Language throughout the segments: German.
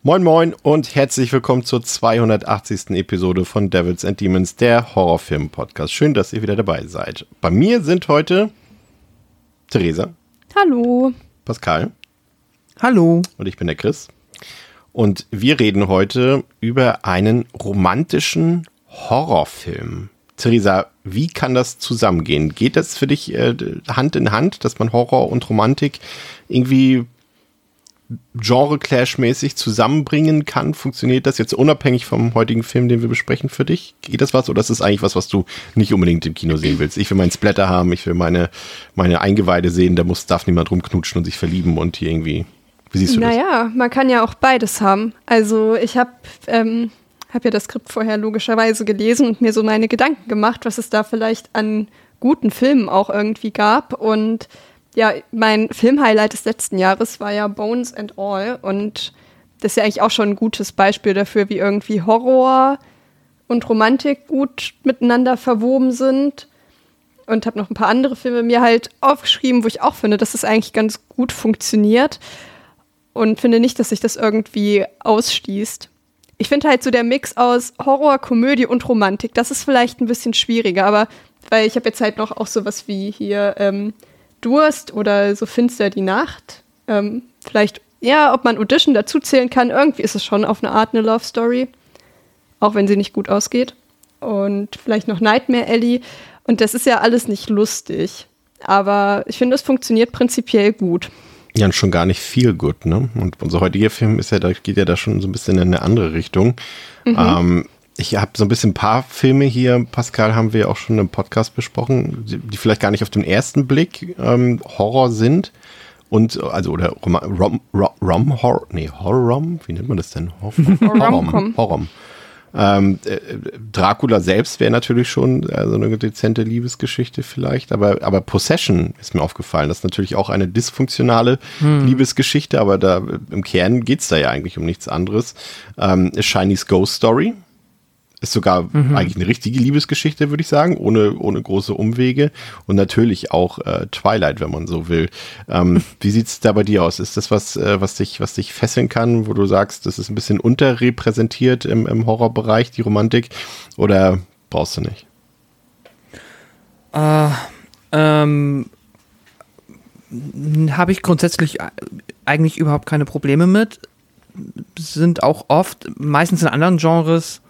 Moin Moin und herzlich willkommen zur 280. Episode von Devils and Demons, der Horrorfilm-Podcast. Schön, dass ihr wieder dabei seid. Bei mir sind heute Theresa. Hallo. Pascal. Hallo. Und ich bin der Chris. Und wir reden heute über einen romantischen Horrorfilm. Theresa, wie kann das zusammengehen? Geht das für dich äh, Hand in Hand, dass man Horror und Romantik irgendwie Genre-Clash-mäßig zusammenbringen kann? Funktioniert das jetzt unabhängig vom heutigen Film, den wir besprechen für dich? Geht das was oder ist das eigentlich was, was du nicht unbedingt im Kino sehen willst? Ich will meinen Splatter haben, ich will meine, meine Eingeweide sehen, da muss, darf niemand rumknutschen und sich verlieben und hier irgendwie. Wie siehst du naja, das? Naja, man kann ja auch beides haben. Also ich habe ähm, hab ja das Skript vorher logischerweise gelesen und mir so meine Gedanken gemacht, was es da vielleicht an guten Filmen auch irgendwie gab und ja, mein Filmhighlight des letzten Jahres war ja Bones and All und das ist ja eigentlich auch schon ein gutes Beispiel dafür, wie irgendwie Horror und Romantik gut miteinander verwoben sind. Und habe noch ein paar andere Filme mir halt aufgeschrieben, wo ich auch finde, dass es das eigentlich ganz gut funktioniert. Und finde nicht, dass sich das irgendwie ausschließt. Ich finde halt so der Mix aus Horror, Komödie und Romantik, das ist vielleicht ein bisschen schwieriger, aber weil ich habe jetzt halt noch auch sowas wie hier ähm, Durst oder so finster die Nacht. Ähm, vielleicht, ja, ob man Audition dazu zählen kann. Irgendwie ist es schon auf eine Art eine Love Story. Auch wenn sie nicht gut ausgeht. Und vielleicht noch Nightmare Ellie. Und das ist ja alles nicht lustig. Aber ich finde, es funktioniert prinzipiell gut. Ja, und schon gar nicht viel gut, ne? Und unser heutiger Film ist ja, da geht ja da schon so ein bisschen in eine andere Richtung. Mhm. Ähm, ich habe so ein bisschen ein paar Filme hier, Pascal, haben wir auch schon im Podcast besprochen, die, vielleicht gar nicht auf den ersten Blick ähm, Horror sind. Und, also, oder Rom, Rom, Rom, Rom Horror, nee, Horror, wie nennt man das denn? Horror, Horror. Ähm, äh, Dracula selbst wäre natürlich schon äh, so eine dezente Liebesgeschichte vielleicht, aber, aber Possession ist mir aufgefallen. Das ist natürlich auch eine dysfunktionale hm. Liebesgeschichte, aber da im Kern geht es da ja eigentlich um nichts anderes. Ähm, Shiny's Ghost Story ist sogar mhm. eigentlich eine richtige Liebesgeschichte, würde ich sagen, ohne, ohne große Umwege. Und natürlich auch äh, Twilight, wenn man so will. Ähm, wie sieht es da bei dir aus? Ist das was, äh, was, dich, was dich fesseln kann, wo du sagst, das ist ein bisschen unterrepräsentiert im, im Horrorbereich, die Romantik? Oder brauchst du nicht? Äh, ähm, habe ich grundsätzlich eigentlich überhaupt keine Probleme mit. Sind auch oft, meistens in anderen Genres,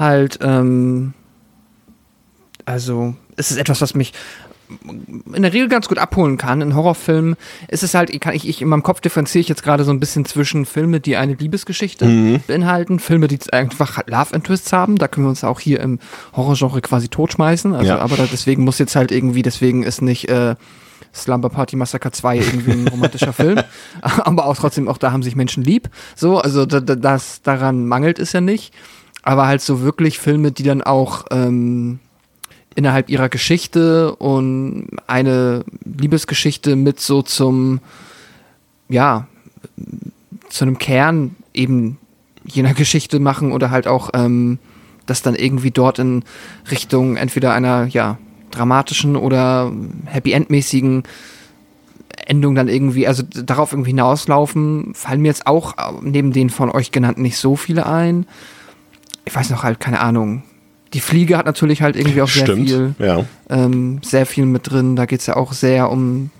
halt, ähm, also es ist etwas, was mich in der Regel ganz gut abholen kann. In Horrorfilmen ist es halt, ich, ich in meinem Kopf differenziere ich jetzt gerade so ein bisschen zwischen Filme, die eine Liebesgeschichte mhm. beinhalten, Filme, die einfach Love Interests haben. Da können wir uns auch hier im Horrorgenre quasi totschmeißen. Also, ja. aber da, deswegen muss jetzt halt irgendwie, deswegen ist nicht äh, Slumber Party Massacre 2 irgendwie ein romantischer Film. Aber auch trotzdem, auch da haben sich Menschen lieb. So, also da, das daran mangelt es ja nicht aber halt so wirklich Filme, die dann auch ähm, innerhalb ihrer Geschichte und eine Liebesgeschichte mit so zum, ja, zu einem Kern eben jener Geschichte machen oder halt auch ähm, das dann irgendwie dort in Richtung entweder einer, ja, dramatischen oder Happy End-mäßigen Endung dann irgendwie, also darauf irgendwie hinauslaufen, fallen mir jetzt auch neben den von euch genannten nicht so viele ein ich weiß noch halt, keine Ahnung. Die Fliege hat natürlich halt irgendwie auch sehr Stimmt, viel, ja. ähm, sehr viel mit drin. Da geht es ja auch sehr um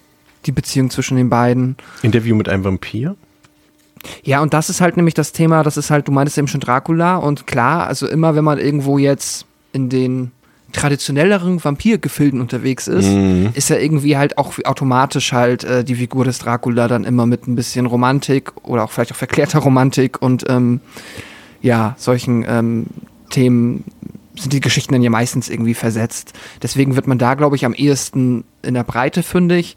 die Beziehung zwischen den beiden. Interview mit einem Vampir? Ja, und das ist halt nämlich das Thema, das ist halt, du meintest eben schon Dracula und klar, also immer wenn man irgendwo jetzt in den traditionelleren Vampirgefilden unterwegs ist, mhm. ist ja irgendwie halt auch automatisch halt äh, die Figur des Dracula dann immer mit ein bisschen Romantik oder auch vielleicht auch verklärter Romantik und ähm, ja, solchen ähm, Themen sind die Geschichten dann ja meistens irgendwie versetzt. Deswegen wird man da, glaube ich, am ehesten in der Breite fündig.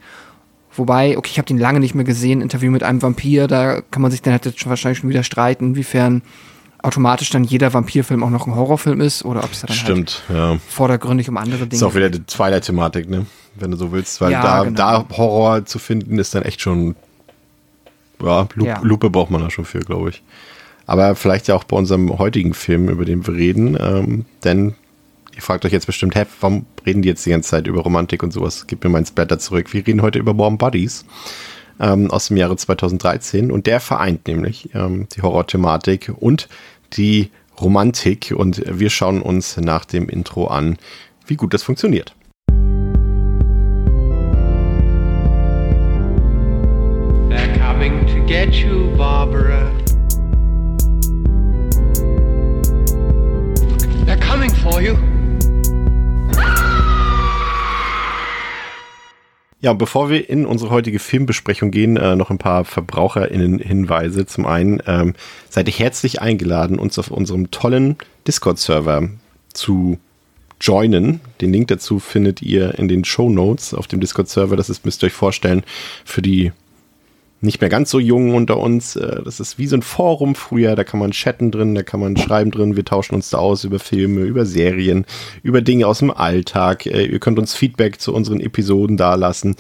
Wobei, okay, ich habe den lange nicht mehr gesehen, Interview mit einem Vampir, da kann man sich dann halt jetzt wahrscheinlich schon wieder streiten, inwiefern automatisch dann jeder Vampirfilm auch noch ein Horrorfilm ist oder ob es dann halt Stimmt, halt ja. vordergründig um andere Dinge Ist auch wieder die Twilight-Thematik, ne? Wenn du so willst, weil Ja, da, genau. da Horror zu finden ist dann echt schon, ja, Lu Ja. Lupe braucht man da schon für, glaube ich. Aber vielleicht ja auch bei unserem heutigen Film, über den wir reden, ähm, denn ihr fragt euch jetzt bestimmt, hä, warum reden die jetzt die ganze Zeit über Romantik und sowas? Gib mir meinen Splatter zurück. Wir reden heute über Warm Bodies ähm, aus dem Jahre 2013 und der vereint nämlich ähm, die Horror-Thematik und die Romantik und wir schauen uns nach dem Intro an, wie gut das funktioniert. They're coming to get you, Barbara. For you. Ja, bevor wir in unsere heutige Filmbesprechung gehen, äh, noch ein paar VerbraucherInnen-Hinweise. Zum einen ähm, seid ihr herzlich eingeladen, uns auf unserem tollen Discord-Server zu joinen. Den Link dazu findet ihr in den Show Notes auf dem Discord-Server. Das ist, müsst ihr euch vorstellen, für die nicht mehr ganz so jungen unter uns. Äh, Das ist wie so ein Forum früher, da kann man chatten drin, da kann man schreiben drin, wir tauschen uns da aus über Filme, über Serien, über Dinge aus dem Alltag. Äh, Ihr könnt uns Feedback zu unseren Episoden dalassen.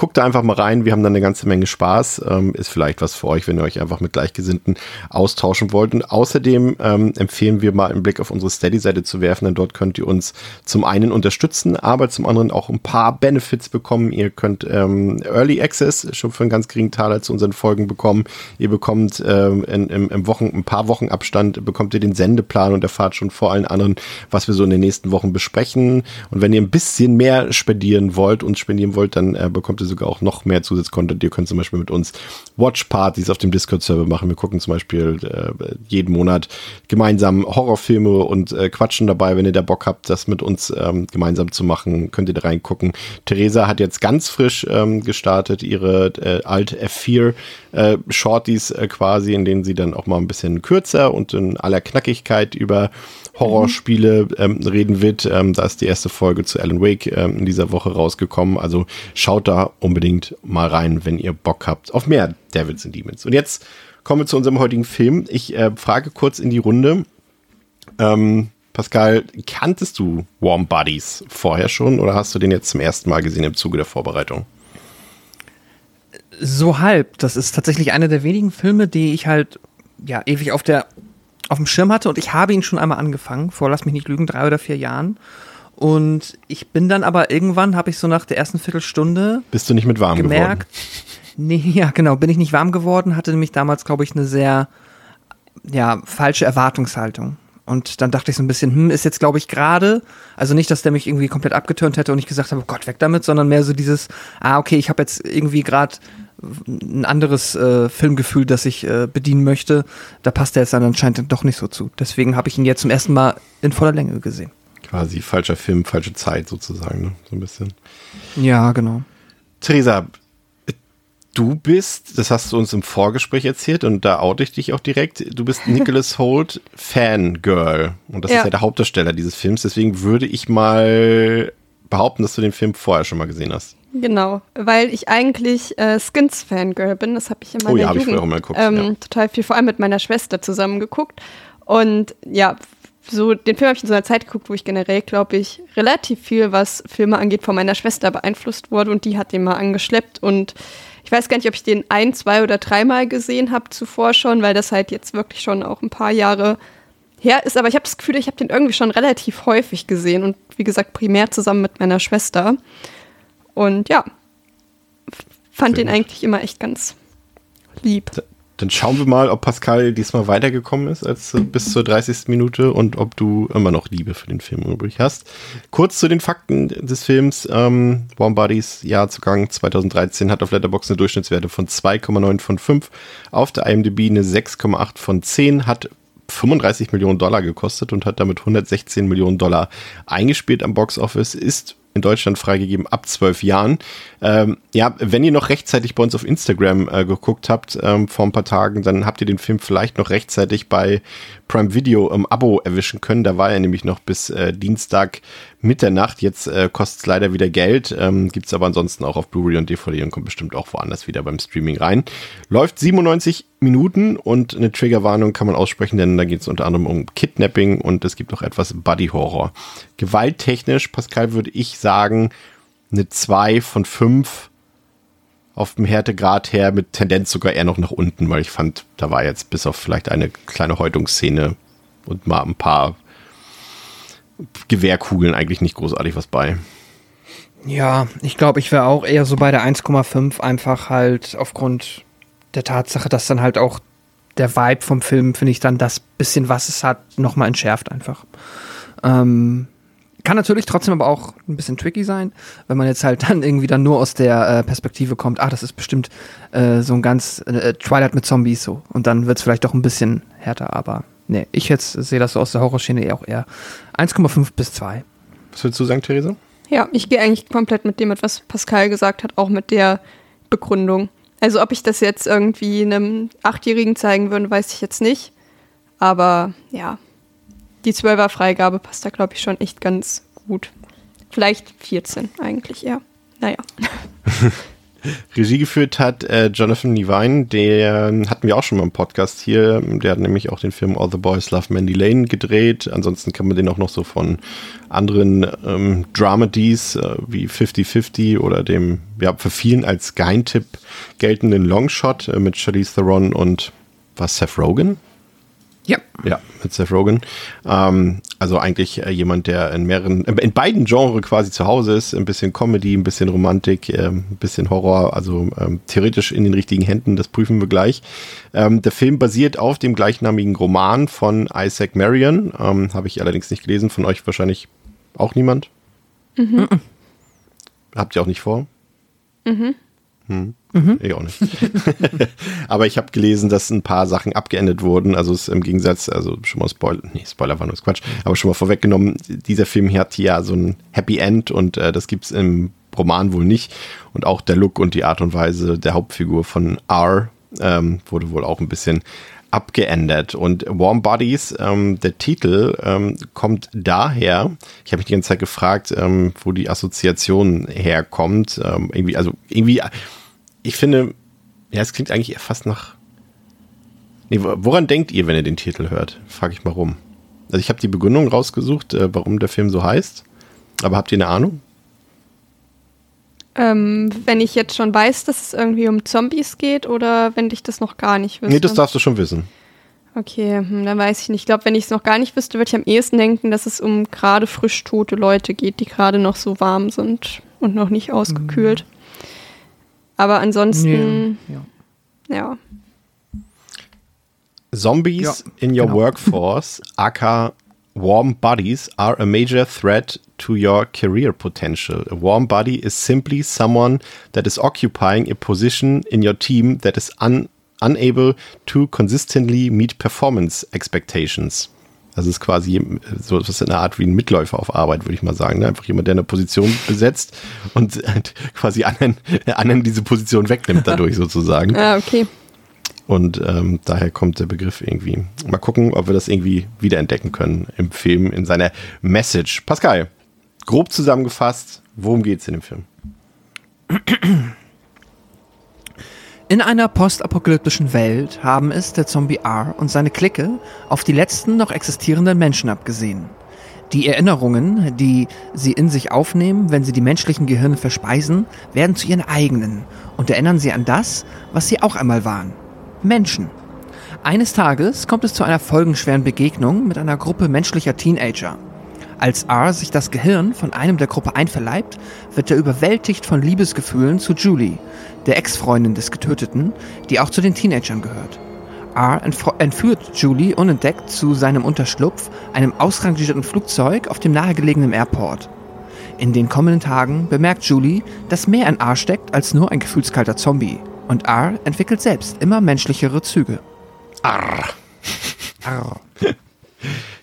Guckt da einfach mal rein, wir haben da eine ganze Menge Spaß. Ähm, ist vielleicht was für euch, wenn ihr euch einfach mit Gleichgesinnten austauschen wollt. Und außerdem ähm, empfehlen wir mal einen Blick auf unsere Steady-Seite zu werfen, denn dort könnt ihr uns zum einen unterstützen, aber zum anderen auch ein paar Benefits bekommen. Ihr könnt ähm, Early Access schon für einen ganz geringen Taler zu unseren Folgen bekommen. Ihr bekommt ähm, in, im, im Wochen, ein paar Wochen Abstand bekommt ihr den Sendeplan und erfahrt schon vor allen anderen, was wir so in den nächsten Wochen besprechen. Und wenn ihr ein bisschen mehr spendieren wollt, uns spendieren wollt, dann äh, bekommt ihr sogar auch noch mehr Zusatzcontent. Ihr könnt zum Beispiel mit uns Watch-Partys auf dem Discord-Server machen. Wir gucken zum Beispiel äh, jeden Monat gemeinsam Horrorfilme und äh, quatschen dabei. Wenn ihr da Bock habt, das mit uns ähm, gemeinsam zu machen, könnt ihr da reingucken. Theresa hat jetzt ganz frisch ähm, gestartet ihre äh, Alt F4 äh, Shorties äh, quasi, in denen sie dann auch mal ein bisschen kürzer und in aller Knackigkeit über Horrorspiele ähm, reden wird. Ähm, da ist die erste Folge zu Alan Wake ähm, in dieser Woche rausgekommen. Also schaut da unbedingt mal rein, wenn ihr Bock habt auf mehr Devils and Demons. Und jetzt kommen wir zu unserem heutigen Film. Ich äh, frage kurz in die Runde. Ähm, Pascal, kanntest du Warm Bodies vorher schon oder hast du den jetzt zum ersten Mal gesehen im Zuge der Vorbereitung? So halb. Das ist tatsächlich einer der wenigen Filme, die ich halt ja ewig auf der auf dem Schirm hatte und ich habe ihn schon einmal angefangen, vor lass mich nicht lügen, drei oder vier Jahren. Und ich bin dann aber irgendwann, habe ich so nach der ersten Viertelstunde Bist du nicht mit warm gemerkt, nee, ja genau, bin ich nicht warm geworden, hatte nämlich damals, glaube ich, eine sehr ja, falsche Erwartungshaltung. Und dann dachte ich so ein bisschen, hm, ist jetzt, glaube ich, gerade, also nicht, dass der mich irgendwie komplett abgeturnt hätte und ich gesagt habe, oh Gott, weg damit, sondern mehr so dieses, ah, okay, ich habe jetzt irgendwie gerade ein anderes äh, Filmgefühl, das ich äh, bedienen möchte. Da passt der jetzt dann anscheinend doch nicht so zu. Deswegen habe ich ihn jetzt zum ersten Mal in voller Länge gesehen. Quasi falscher Film, falsche Zeit sozusagen, ne? so ein bisschen. Ja, genau. Theresa, du bist, das hast du uns im Vorgespräch erzählt und da oute ich dich auch direkt, du bist Nicholas Holt Fangirl und das Ja. ist ja der Hauptdarsteller dieses Films, deswegen würde ich mal behaupten, dass du den Film vorher schon mal gesehen hast. Genau, weil ich eigentlich äh, Skins-Fangirl bin. Das habe ich in meiner Oh ja, hab ich Jugend früher auch mal geguckt, ähm, ja. total viel, vor allem mit meiner Schwester zusammen geguckt. Und ja, so den Film habe ich in so einer Zeit geguckt, wo ich generell, glaube ich, relativ viel, was Filme angeht, von meiner Schwester beeinflusst wurde und die hat den mal angeschleppt und ich weiß gar nicht, ob ich den ein, zwei oder dreimal gesehen habe zuvor schon, weil das halt jetzt wirklich schon auch ein paar Jahre her ist, aber ich habe das Gefühl, ich habe den irgendwie schon relativ häufig gesehen und wie gesagt, primär zusammen mit meiner Schwester. Und ja, fand Sehr den gut. eigentlich immer echt ganz lieb. Dann schauen wir mal, ob Pascal diesmal weitergekommen ist als äh, bis zur 30. Minute und ob du immer noch Liebe für den Film übrig hast. Kurz zu den Fakten des Films. Ähm, Warm Bodies, Jahrzugang 2013, hat auf Letterboxd eine Durchschnittswerte von 2,9 von 5. Auf der IMDb eine 6,8 von 10. Hat 35 Millionen Dollar gekostet und hat damit 116 Millionen Dollar eingespielt am Boxoffice. Ist in Deutschland freigegeben ab zwölf Jahren. Ähm, ja, wenn ihr noch rechtzeitig bei uns auf Instagram äh, geguckt habt ähm, vor ein paar Tagen, dann habt ihr den Film vielleicht noch rechtzeitig bei Prime Video im Abo erwischen können. Da war er nämlich noch bis äh, Dienstag Mitternacht. Jetzt äh, kostet es leider wieder Geld. Ähm, Gibt es aber ansonsten auch auf Blu-ray und DVD und kommt bestimmt auch woanders wieder beim Streaming rein. Läuft 97 Minuten und eine Triggerwarnung kann man aussprechen, denn da geht es unter anderem um Kidnapping und es gibt auch etwas Buddy-Horror. Gewalttechnisch, Pascal, würde ich sagen, eine 2 von 5 auf dem Härtegrad her mit Tendenz sogar eher noch nach unten, weil ich fand, da war jetzt bis auf vielleicht eine kleine Häutungsszene und mal ein paar Gewehrkugeln eigentlich nicht großartig was bei. Ja, ich glaube, ich wäre auch eher so bei der 1,5, einfach halt aufgrund der Tatsache, dass dann halt auch der Vibe vom Film, finde ich, dann das bisschen, was es hat, nochmal entschärft einfach. Ähm, kann natürlich trotzdem aber auch ein bisschen tricky sein, wenn man jetzt halt dann irgendwie dann nur aus der äh, Perspektive kommt, ach, das ist bestimmt äh, so ein ganz äh, Twilight mit Zombies so. Und dann wird es vielleicht doch ein bisschen härter, aber nee, ich jetzt sehe das so aus der Horrorschiene eher auch eher 1,5 bis 2. Was würdest du sagen, Theresa? Ja, ich gehe eigentlich komplett mit dem, was Pascal gesagt hat, auch mit der Begründung. Also ob ich das jetzt irgendwie einem Achtjährigen zeigen würde, weiß ich jetzt nicht. Aber ja, die 12er Freigabe passt da, glaube ich, schon echt ganz gut. Vielleicht 14 eigentlich, ja. Naja. Regie geführt hat äh, Jonathan Levine, der hatten wir auch schon mal im Podcast hier. Der hat nämlich auch den Film All the Boys Love Mandy Lane gedreht. Ansonsten kann man den auch noch so von anderen ähm, Dramedies äh, wie 50-50 oder dem, ja, für vielen als Geheimtipp geltenden Longshot äh, mit Charlize Theron und was Seth Rogen? Ja. Ja, mit Seth Rogen. Ähm, also eigentlich äh, jemand, der in mehreren, äh, in beiden Genres quasi zu Hause ist. Ein bisschen Comedy, ein bisschen Romantik, äh, ein bisschen Horror. Also ähm, theoretisch in den richtigen Händen, das prüfen wir gleich. Ähm, der Film basiert auf dem gleichnamigen Roman von Isaac Marion. Ähm, Habe ich allerdings nicht gelesen, von euch wahrscheinlich auch niemand. Mhm. Habt ihr auch nicht vor? Mhm. Hm. Mhm. Ich auch nicht. Aber ich habe gelesen, dass ein paar Sachen abgeändert wurden. Also es im Gegensatz, also schon mal Spoiler, nee, Spoiler war nur Quatsch, aber schon mal vorweggenommen, dieser Film hat ja so ein Happy End und äh, das gibt's im Roman wohl nicht. Und auch der Look und die Art und Weise der Hauptfigur von R ähm, wurde wohl auch ein bisschen abgeändert. Und Warm Bodies, ähm, der Titel, ähm, kommt daher, ich habe mich die ganze Zeit gefragt, ähm, wo die Assoziation herkommt. Ähm, irgendwie, also irgendwie ich finde, ja, es klingt eigentlich fast nach. Nee, woran denkt ihr, wenn ihr den Titel hört? Frage ich mal rum. Also ich habe die Begründung rausgesucht, äh, warum der Film so heißt. Aber habt ihr eine Ahnung? Ähm, wenn ich jetzt schon weiß, dass es irgendwie um Zombies geht oder wenn ich das noch gar nicht wüsste? Nee, das darfst du schon wissen. Okay, hm, dann weiß ich nicht. Ich glaube, wenn ich es noch gar nicht wüsste, würde ich am ehesten denken, dass es um gerade frisch tote Leute geht, die gerade noch so warm sind und noch nicht ausgekühlt. Mhm. Aber ansonsten, ja. ja. Zombies ja, in your genau. workforce, aka warm bodies, are a major threat to your career potential. A warm body is simply someone that is occupying a position in your team that is un unable to consistently meet performance expectations. Das ist quasi so was in einer Art wie ein Mitläufer auf Arbeit, würde ich mal sagen. Ne? Einfach jemand, der eine Position besetzt und quasi anderen, anderen diese Position wegnimmt dadurch sozusagen. Ah, okay. Und ähm, daher kommt der Begriff irgendwie. Mal gucken, ob wir das irgendwie wiederentdecken können im Film, in seiner Message. Pascal, grob zusammengefasst, worum geht es in dem Film? In einer postapokalyptischen Welt haben es der Zombie R und seine Clique auf die letzten noch existierenden Menschen abgesehen. Die Erinnerungen, die sie in sich aufnehmen, wenn sie die menschlichen Gehirne verspeisen, werden zu ihren eigenen und erinnern sie an das, was sie auch einmal waren. Menschen. Eines Tages kommt es zu einer folgenschweren Begegnung mit einer Gruppe menschlicher Teenager. Als R sich das Gehirn von einem der Gruppe einverleibt, wird er überwältigt von Liebesgefühlen zu Julie, der Ex-Freundin des Getöteten, die auch zu den Teenagern gehört. R entführt Julie unentdeckt zu seinem Unterschlupf, einem ausrangierten Flugzeug auf dem nahegelegenen Airport. In den kommenden Tagen bemerkt Julie, dass mehr in R steckt als nur ein gefühlskalter Zombie. Und R entwickelt selbst immer menschlichere Züge. Arr. Arr.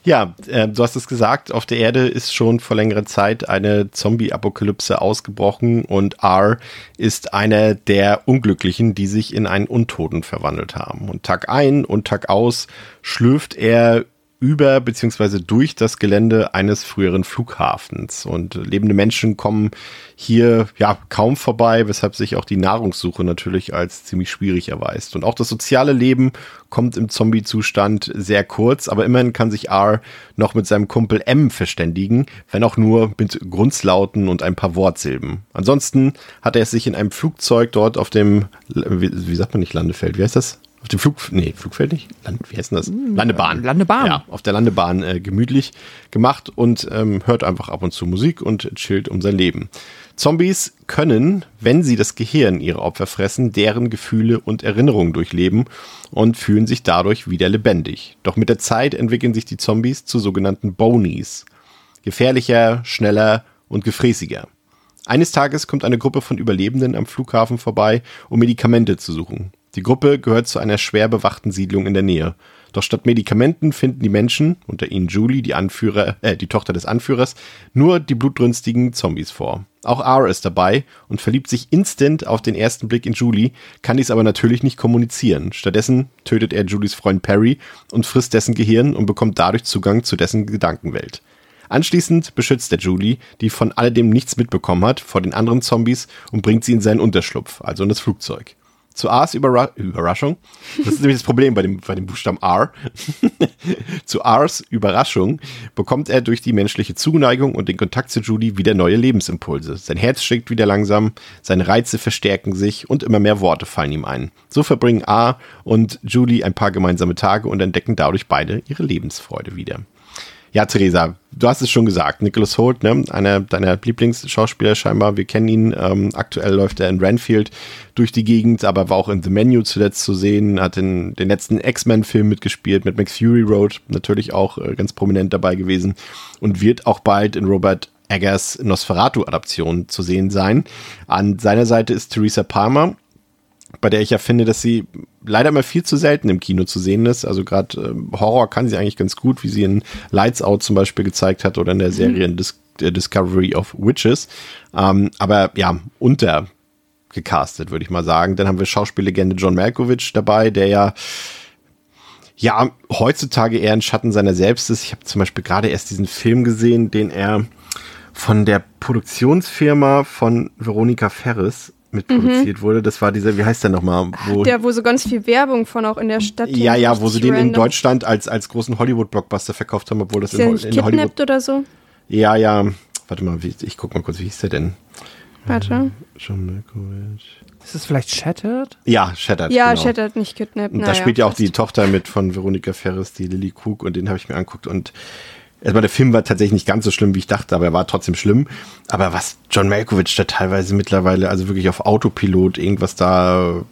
Ja, äh, du hast es gesagt, auf der Erde ist schon vor längerer Zeit eine Zombie-Apokalypse ausgebrochen und R ist einer der Unglücklichen, die sich in einen Untoten verwandelt haben. Und Tag ein und Tag aus schlürft er über beziehungsweise durch das Gelände eines früheren Flughafens. Und lebende Menschen kommen hier ja kaum vorbei, weshalb sich auch die Nahrungssuche natürlich als ziemlich schwierig erweist. Und auch das soziale Leben kommt im Zombie-Zustand sehr kurz, aber immerhin kann sich R noch mit seinem Kumpel M verständigen, wenn auch nur mit Grundslauten und ein paar Wortsilben. Ansonsten hat er es sich in einem Flugzeug dort auf dem, wie, wie sagt man nicht Landefeld, wie heißt das? Auf dem Flug, nee, Flugfeld nicht, Land, wie heißt denn das? Hm, Landebahn. Landebahn. Ja, auf der Landebahn äh, gemütlich gemacht und ähm, hört einfach ab und zu Musik und chillt um sein Leben. Zombies können, wenn sie das Gehirn ihrer Opfer fressen, deren Gefühle und Erinnerungen durchleben und fühlen sich dadurch wieder lebendig. Doch mit der Zeit entwickeln sich die Zombies zu sogenannten Bonies. Gefährlicher, schneller und gefräßiger. Eines Tages kommt eine Gruppe von Überlebenden am Flughafen vorbei, um Medikamente zu suchen. Die Gruppe gehört zu einer schwer bewachten Siedlung in der Nähe. Doch statt Medikamenten finden die Menschen, unter ihnen Julie, die Anführer, äh, die Tochter des Anführers, nur die blutrünstigen Zombies vor. Auch R ist dabei und verliebt sich instant auf den ersten Blick in Julie, kann dies aber natürlich nicht kommunizieren. Stattdessen tötet er Julies Freund Perry und frisst dessen Gehirn und bekommt dadurch Zugang zu dessen Gedankenwelt. Anschließend beschützt er Julie, die von alledem nichts mitbekommen hat, vor den anderen Zombies und bringt sie in seinen Unterschlupf, also in das Flugzeug. Zu Ars Überra Überraschung, das ist nämlich das Problem bei dem, bei dem Buchstaben R, zu Ars Überraschung bekommt er durch die menschliche Zuneigung und den Kontakt zu Julie wieder neue Lebensimpulse. Sein Herz schlägt wieder langsam, seine Reize verstärken sich und immer mehr Worte fallen ihm ein. So verbringen A und Julie ein paar gemeinsame Tage und entdecken dadurch beide ihre Lebensfreude wieder. Ja, Theresa, du hast es schon gesagt. Nicholas Holt, ne, einer deiner Lieblingsschauspieler scheinbar. Wir kennen ihn. Ähm, aktuell läuft er in Renfield durch die Gegend, aber war auch in The Menu zuletzt zu sehen. Hat in den letzten X-Men-Film mitgespielt, mit Max Fury Road natürlich auch äh, ganz prominent dabei gewesen und wird auch bald in Robert Eggers Nosferatu-Adaption zu sehen sein. An seiner Seite ist Theresa Palmer, bei der ich ja finde, dass sie leider mal viel zu selten im Kino zu sehen ist. Also gerade äh, Horror kann sie eigentlich ganz gut, wie sie in Lights Out zum Beispiel gezeigt hat oder in der Serie mhm. Dis äh, Discovery of Witches. Ähm, aber ja, unter gecastet, würde ich mal sagen. Dann haben wir Schauspiellegende John Malkovich dabei, der ja ja heutzutage eher ein Schatten seiner selbst ist. Ich habe zum Beispiel gerade erst diesen Film gesehen, den er von der Produktionsfirma von Veronika Ferris mitproduziert mhm. wurde. Das war dieser, wie heißt der nochmal? Wo, der, wo so ganz viel Werbung von auch in der Stadt. Ja, ja, wo sie den in Deutschland als, als großen Hollywood-Blockbuster verkauft haben, obwohl das ist in, in kidnappt Hollywood. oder so? Ja, ja. Warte mal, wie, ich guck mal kurz, wie hieß der denn? Warte. Ähm, John Malkovich. Ist das vielleicht Shattered? Ja, Shattered. Ja, genau. Shattered, nicht Kidnapped. Und da spielt ja auch die Tochter mit von Veronika Ferris, die Lily Cook, und den habe ich mir angeguckt. Und Erstmal, der Film war tatsächlich nicht ganz so schlimm, wie ich dachte, aber er war trotzdem schlimm. Aber was John Malkovich da teilweise mittlerweile, also wirklich auf Autopilot irgendwas da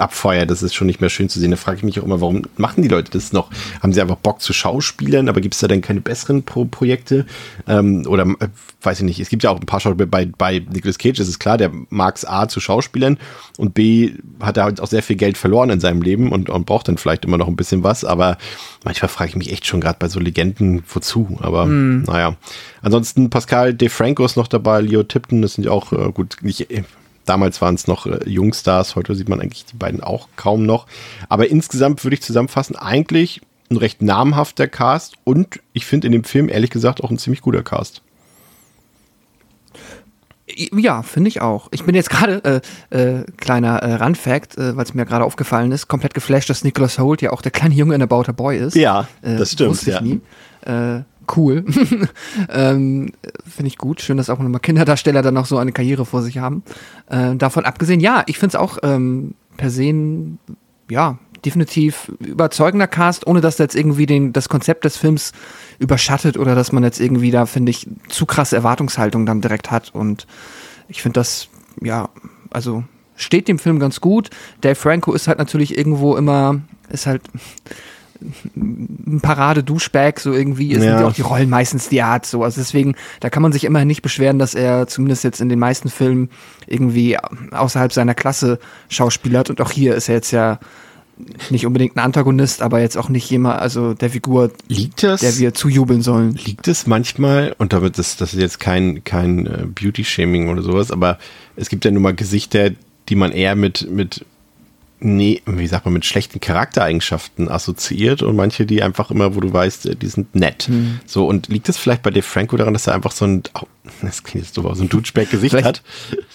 abfeuert, das ist schon nicht mehr schön zu sehen. Da frage ich mich auch immer, warum machen die Leute das noch? Haben sie einfach Bock zu Schauspielern, aber gibt es da denn keine besseren Pro Projekte? Ähm, oder äh, weiß ich nicht, es gibt ja auch ein paar Schauspieler, bei, bei Nicolas Cage ist es klar, der mag es A zu Schauspielern und B hat er halt auch sehr viel Geld verloren in seinem Leben und, und braucht dann vielleicht immer noch ein bisschen was, aber manchmal frage ich mich echt schon gerade bei so Legenden, wozu, aber mm. naja. Ansonsten Pascal DeFranco ist noch dabei, Leo Tipton, das sind ja auch äh, gut, nicht Damals waren es noch äh, Jungstars, heute sieht man eigentlich die beiden auch kaum noch. Aber insgesamt würde ich zusammenfassen, eigentlich ein recht namhafter Cast und ich finde in dem Film ehrlich gesagt auch ein ziemlich guter Cast. Ja, finde ich auch. Ich bin jetzt gerade, äh, äh, kleiner äh, Randfact, äh, weil es mir gerade aufgefallen ist, komplett geflasht, dass Nicholas Holt ja auch der kleine Junge in About a Boy ist. Ja, äh, das stimmt. Wusste ich ja. nie. Äh, cool. ähm, Finde ich gut. Schön, dass auch nochmal Kinderdarsteller dann noch so eine Karriere vor sich haben. Äh, davon abgesehen, ja, ich finde es auch ähm, per se, ja, definitiv überzeugender Cast, ohne dass jetzt irgendwie den, das Konzept des Films überschattet oder dass man jetzt irgendwie da, finde ich, zu krasse Erwartungshaltung dann direkt hat. Und ich finde das, ja, also steht dem Film ganz gut. Dave Franco ist halt natürlich irgendwo immer, ist halt ein Parade-Duschbag, so irgendwie sind ja. auch die Rollen meistens die Art so. Also deswegen, da kann man sich immerhin nicht beschweren, dass er zumindest jetzt in den meisten Filmen irgendwie außerhalb seiner Klasse schauspielert. Und auch hier ist er jetzt ja nicht unbedingt ein Antagonist, aber jetzt auch nicht jemand, also der Figur, liegt das, der wir zujubeln sollen. Liegt es manchmal, und damit das, das ist jetzt kein, kein äh, Beauty-Shaming oder sowas, aber es gibt ja nun mal Gesichter, die man eher mit, mit nee, wie sagt man, mit schlechten Charaktereigenschaften assoziiert und manche, die einfach immer, wo du weißt, die sind nett. Hm. So, und liegt es vielleicht bei Dave Franco daran, dass er einfach so ein, oh, das klingt jetzt so, so ein Vielleicht- hat?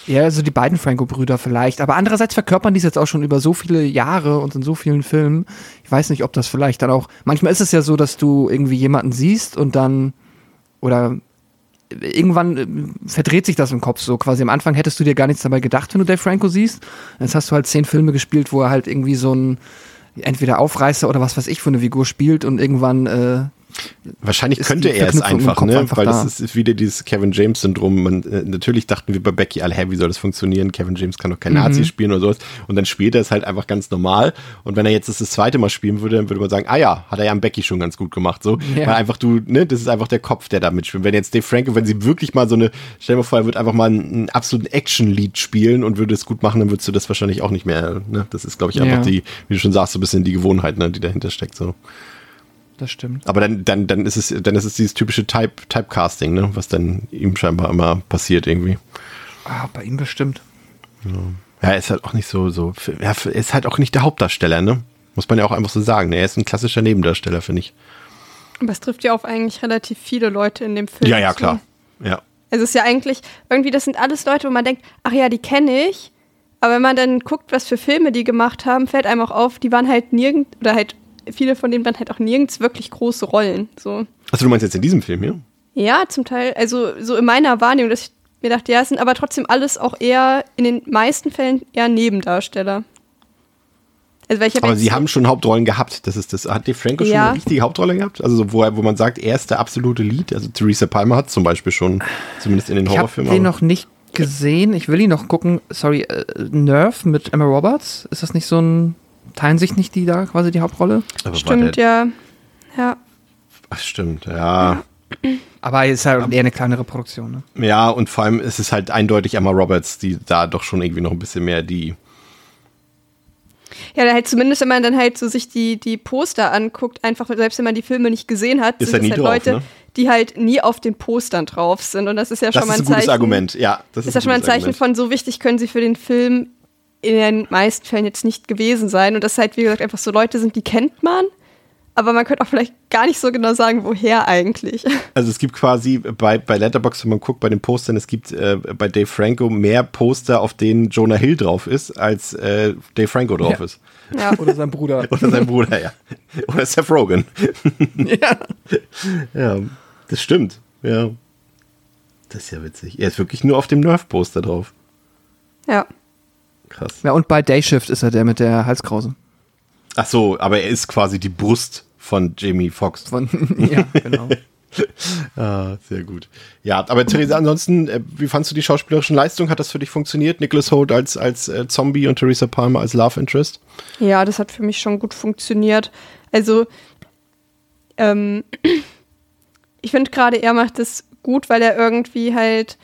Ja, also die beiden Franco-Brüder vielleicht. Aber andererseits verkörpern die es jetzt auch schon über so viele Jahre und in so vielen Filmen. Ich weiß nicht, ob das vielleicht dann auch. Manchmal ist es ja so, dass du irgendwie jemanden siehst und dann. Oder irgendwann äh, verdreht sich das im Kopf so. Quasi am Anfang hättest du dir gar nichts dabei gedacht, wenn du Dave Franco siehst. Jetzt hast du halt zehn Filme gespielt, wo er halt irgendwie so ein. Entweder Aufreißer oder was weiß ich für eine Figur spielt und irgendwann äh, Wahrscheinlich könnte er es einfach, ne? einfach Weil da. das ist wieder dieses Kevin James-Syndrom. Man, äh, natürlich dachten wir bei Becky alle, hä, wie soll das funktionieren? Kevin James kann doch kein Nazi Mhm. spielen oder sowas. Und dann spielt er es halt einfach ganz normal. Und wenn er jetzt das, das zweite Mal spielen würde, dann würde man sagen, ah ja, hat er ja am Becky schon ganz gut gemacht. So, Ja. weil einfach du, ne, das ist einfach der Kopf, der da mitspielt. Wenn jetzt Dave Franco, wenn sie wirklich mal so eine, stell dir mal vor, er würde einfach mal einen, einen absoluten Action-Lied spielen und würde es gut machen, dann würdest du das wahrscheinlich auch nicht mehr, ne? Das ist, glaube ich, einfach Ja. die, wie du schon sagst, so ein bisschen die Gewohnheit, ne, die dahinter steckt, so. Das stimmt. Aber dann, dann, dann ist es, dann ist es dieses typische Type, Typecasting, ne, was dann ihm scheinbar immer passiert irgendwie. Ah, bei ihm bestimmt. Ja, er ist halt auch nicht so, so, ja, er ist halt auch nicht der Hauptdarsteller, ne? Muss man ja auch einfach so sagen. ne? Er ist ein klassischer Nebendarsteller, finde ich. Aber es trifft ja auf eigentlich relativ viele Leute in dem Film. Ja, ja, zu. klar. Ja. Also es ist ja eigentlich, irgendwie, das sind alles Leute, wo man denkt, ach ja, die kenne ich. Aber wenn man dann guckt, was für Filme die gemacht haben, fällt einem auch auf, die waren halt nirgend, oder halt, viele von denen waren halt auch nirgends wirklich große Rollen. So. Also du meinst jetzt in diesem Film hier? Ja, zum Teil, also so in meiner Wahrnehmung, dass ich mir dachte, ja, es sind aber trotzdem alles auch eher, in den meisten Fällen eher Nebendarsteller. Also weil ich hab Aber sie haben schon Hauptrollen gehabt. Das ist das. Hat Dave Franco schon Ja. eine richtige Hauptrolle gehabt? Also so, wo, wo man sagt, er ist der absolute Lead. Also Theresa Palmer hat zum Beispiel schon, zumindest in den Ich habe Horrorfilmen. den noch nicht gesehen. Ich will ihn noch gucken. Sorry, äh, Nerve mit Emma Roberts. Ist das nicht so ein. Teilen sich nicht die da quasi die Hauptrolle? aber Stimmt, ja. Ja. Ach, stimmt, ja. Aber ist halt eher eine kleinere Produktion. Ne? Ja, und vor allem ist es halt eindeutig Emma Roberts, die da doch schon irgendwie noch ein bisschen mehr die. Ja, da halt zumindest, wenn man dann halt so sich die, die Poster anguckt, einfach selbst wenn man die Filme nicht gesehen hat, Ist sind es halt drauf, Leute, ne? die halt nie auf den Postern drauf sind. Und das ist ja schon Das mal ist ein ein gutes Zeichen. Argument, ja. Das ist ja schon mal ein Zeichen Argument. von, so wichtig können sie für den Film in den meisten Fällen jetzt nicht gewesen sein. Und das halt, wie gesagt, einfach so Leute sind, die kennt man. Aber man könnte auch vielleicht gar nicht so genau sagen, woher eigentlich. Also es gibt quasi bei, bei Letterboxd, wenn man guckt bei den Postern, es gibt äh, bei Dave Franco mehr Poster, auf denen Jonah Hill drauf ist, als äh, Dave Franco drauf Ja. ist. Ja. Oder sein Bruder. Oder sein Bruder, ja. Oder Seth Rogen. ja. Ja, das stimmt. Ja. Das ist ja witzig. Er ist wirklich nur auf dem Nerf-Poster drauf. ja. Krass. ja, und bei Dayshift ist er der mit der Halskrause. Ach so, aber er ist quasi die Brust von Jamie Foxx. Von, ja, genau. Ah, sehr gut. Ja, aber Theresa, ansonsten, äh, wie fandst du die schauspielerischen Leistungen? Hat das für dich funktioniert? Nicholas Holt als, als äh, Zombie und Theresa Palmer als Love Interest? Ja, das hat für mich schon gut funktioniert. Also, ähm, ich finde gerade, er macht es gut, weil er irgendwie halt